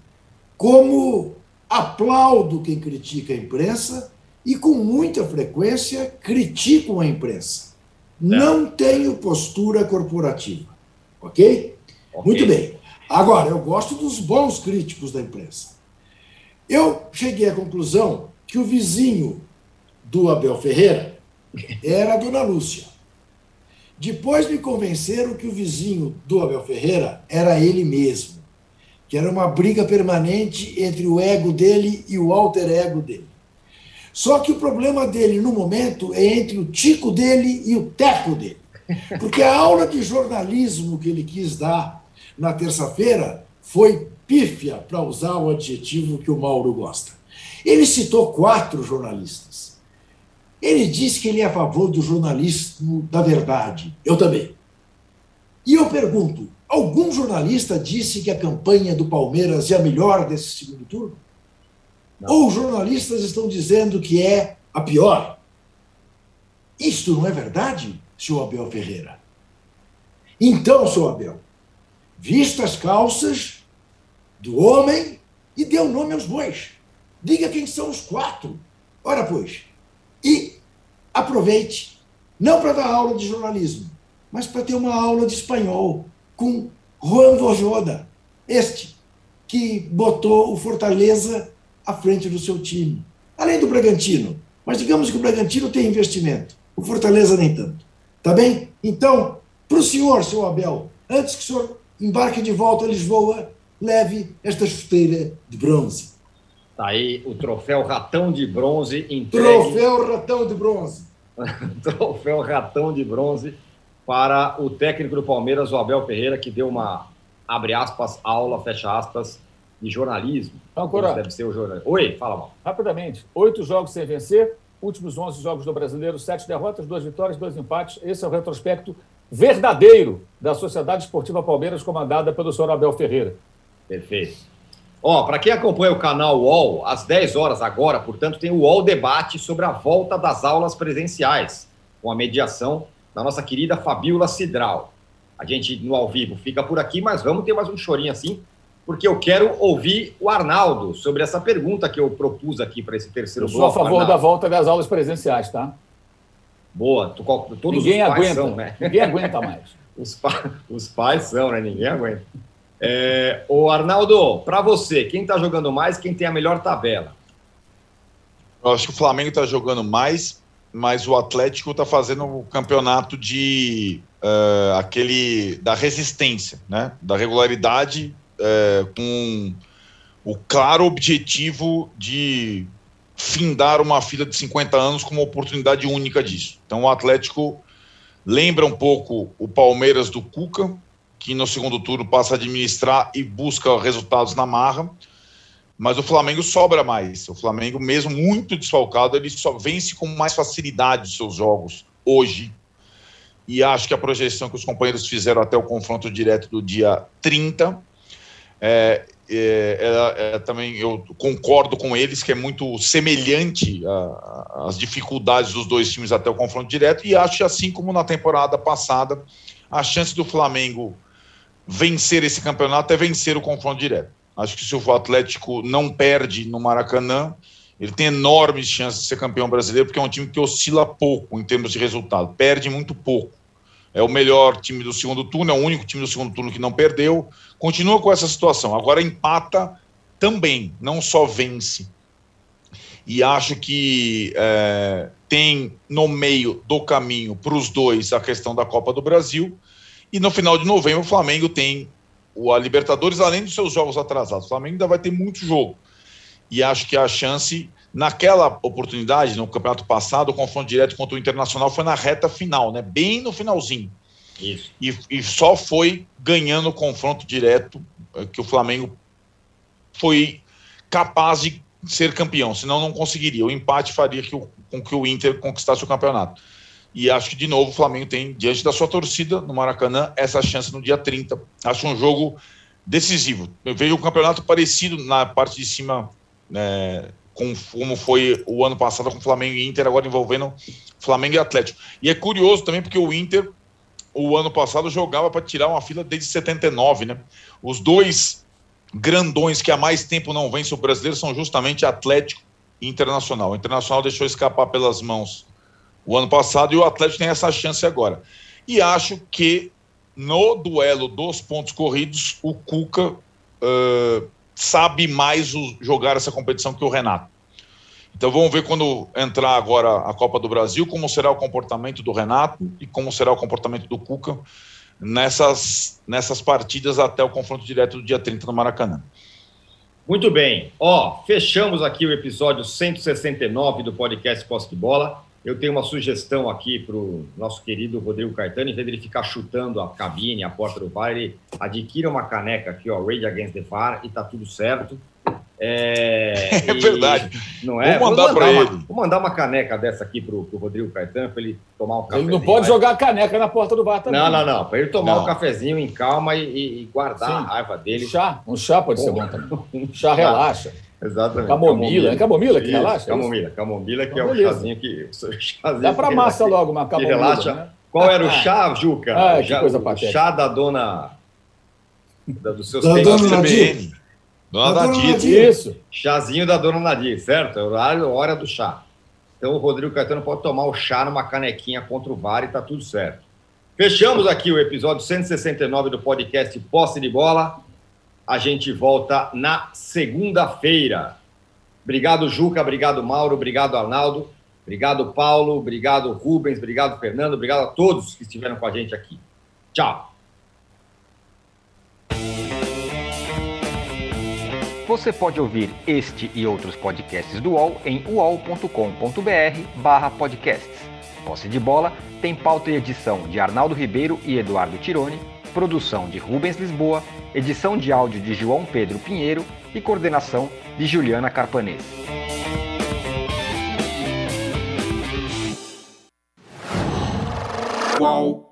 como aplaudo quem critica a imprensa e com muita frequência critico a imprensa. Não tenho postura corporativa, ok? Muito bem. Agora, eu gosto dos bons críticos da imprensa. Eu cheguei à conclusão que o vizinho do Abel Ferreira era a Dona Lúcia. Depois me convenceram que o vizinho do Abel Ferreira era ele mesmo, que era uma briga permanente entre o ego dele e o alter ego dele. Só que o problema dele no momento é entre o tico dele e o teco dele. Porque a aula de jornalismo que ele quis dar na terça-feira foi pífia, para usar o adjetivo que o Mauro gosta. Ele citou quatro jornalistas. Ele disse que ele é a favor do jornalismo da verdade. Eu também. E eu pergunto: algum jornalista disse que a campanha do Palmeiras é a melhor desse segundo turno? Ou os jornalistas estão dizendo que é a pior? Isto não é verdade, senhor Abel Ferreira? Então, senhor Abel, vista as calças do homem e dê o nome aos bois. Diga quem são os quatro. Ora, pois. E aproveite, não para dar aula de jornalismo, mas para ter uma aula de espanhol com Juan Vojoda, este que botou o Fortaleza à frente do seu time. Além do Bragantino. Mas digamos que o Bragantino tem investimento, o Fortaleza nem tanto. Tá bem? Então, para o senhor, seu Abel, antes que o senhor embarque de volta a Lisboa, leve esta chuteira de bronze. Tá aí o troféu ratão de bronze entregue. Troféu Ratão de Bronze. troféu ratão de bronze para o técnico do Palmeiras, o Abel Ferreira, que deu uma, abre aspas, aula, fecha aspas, de jornalismo. Então, Cora. Deve ser o jornalismo. Oi, fala mal. Rapidamente, oito jogos sem vencer, últimos 11 jogos do Brasileiro, sete derrotas, duas vitórias, dois empates. Esse é o retrospecto verdadeiro da Sociedade Esportiva Palmeiras, comandada pelo senhor Abel Ferreira. Perfeito. Ó, para quem acompanha o canal UOL, às 10 horas agora, portanto, tem o UOL Debate sobre a volta das aulas presenciais, com a mediação da nossa querida Fabiola Cidral. A gente, no ao vivo, fica por aqui, mas vamos ter mais um chorinho assim, porque eu quero ouvir o Arnaldo sobre essa pergunta que eu propus aqui para esse terceiro Eu sou a bloco. favor Arnaldo. da volta das aulas presenciais, tá? Boa, tu- todos Ninguém os pais aguenta, são, né? ninguém aguenta mais. Os, pa- os pais são, né? Ninguém aguenta. É, ô, Arnaldo, para você, quem tá jogando mais, quem tem a melhor tabela? Eu acho que o Flamengo está jogando mais, mas o Atlético está fazendo o campeonato de eh, aquele da resistência, né? Da regularidade, eh, com o claro objetivo de findar uma fila de 50 anos com uma oportunidade única disso. Então o Atlético lembra um pouco o Palmeiras do Cuca, que no segundo turno passa a administrar e busca resultados na marra mas o Flamengo sobra mais. O Flamengo, mesmo muito desfalcado, ele só vence com mais facilidade os seus jogos hoje. E acho que a projeção que os companheiros fizeram até o confronto direto do dia 30, é, é, é, também eu concordo com eles que é muito semelhante às dificuldades dos dois times até o confronto direto. E acho que, assim como na temporada passada, a chance do Flamengo vencer esse campeonato é vencer o confronto direto. Acho que se o Atlético não perde no Maracanã, ele tem enormes chances de ser campeão brasileiro, porque é um time que oscila pouco em termos de resultado, perde muito pouco. É o melhor time do segundo turno, é o único time do segundo turno que não perdeu. Continua com essa situação. Agora empata também, não só vence. E acho que é, tem no meio do caminho para os dois a questão da Copa do Brasil. E no final de novembro, o Flamengo tem o, a Libertadores, além dos seus jogos atrasados. O Flamengo ainda vai ter muito jogo. E acho que a chance, naquela oportunidade, no campeonato passado, o confronto direto contra o Internacional foi na reta final, né? bem no finalzinho. Isso. E, e só foi ganhando o confronto direto eh, que o Flamengo foi capaz de ser campeão, senão não conseguiria. O empate faria que o com que o Inter conquistasse o campeonato. E acho que, de novo, o Flamengo tem, diante da sua torcida no Maracanã, essa chance no dia 30. Acho um jogo decisivo. Eu vejo um campeonato parecido na parte de cima, né, com, como foi o ano passado com Flamengo e Inter, agora envolvendo Flamengo e Atlético. E é curioso também porque o Inter, o ano passado, jogava para tirar uma fila desde 79, né? Os dois grandões que há mais tempo não vencem o brasileiro são justamente Atlético e Internacional. O Internacional deixou escapar pelas mãos o ano passado e o Atlético tem essa chance agora. E acho que no duelo dos pontos corridos, o Cuca uh, sabe mais o, jogar essa competição que o Renato. Então vamos ver quando entrar agora a Copa do Brasil, como será o comportamento do Renato e como será o comportamento do Cuca nessas, nessas partidas até o confronto direto do dia 30 no Maracanã. Muito bem. Ó, fechamos aqui o episódio 169 do podcast Posse de Bola. Eu tenho uma sugestão aqui para o nosso querido Rodrigo Caetano, em vez de ele ficar chutando a cabine, a porta do VAR, ele adquira uma caneca aqui, ó, Rage Against the VAR, e tá tudo certo. É, é verdade. Não é? Vou mandar para ele. Vou mandar uma caneca dessa aqui para o Rodrigo Caetano, para ele tomar um café. Ele não pode jogar a caneca na porta do VAR também. Não, não, não. Para ele tomar não. um cafezinho em calma e, e guardar Sim. a raiva dele. Um chá, um chá pode ser bom também. Um chá relaxa. Exatamente. Camomila, é camomila que Isso, relaxa? Camomila, camomila que é o chazinho que. Chazinho Dá para massa logo uma camomila. Que relaxa. Né? Qual era o chá, Juca? Ah, que coisa o chá da dona. Da, dos seus Da tempos dona CBN. Dona Da dona Nadir. Nadir. Isso. Chazinho da dona Nadir, certo? É horário, hora do chá. Então o Rodrigo Caetano pode tomar o chá numa canequinha contra o VAR e tá tudo certo. Fechamos aqui o episódio 169 do podcast Posse de Bola. A gente volta na segunda-feira. Obrigado, Juca. Obrigado, Mauro. Obrigado, Arnaldo. Obrigado, Paulo. Obrigado, Rubens. Obrigado, Fernando. Obrigado a todos que estiveram com a gente aqui. Tchau. Você pode ouvir este e outros podcasts do UOL em uol.com.br barra podcasts. Posse de Bola tem pauta e edição de Arnaldo Ribeiro e Eduardo Tironi, produção de Rubens Lisboa, edição de áudio de João Pedro Pinheiro e coordenação de Juliana Carpanês. Qual?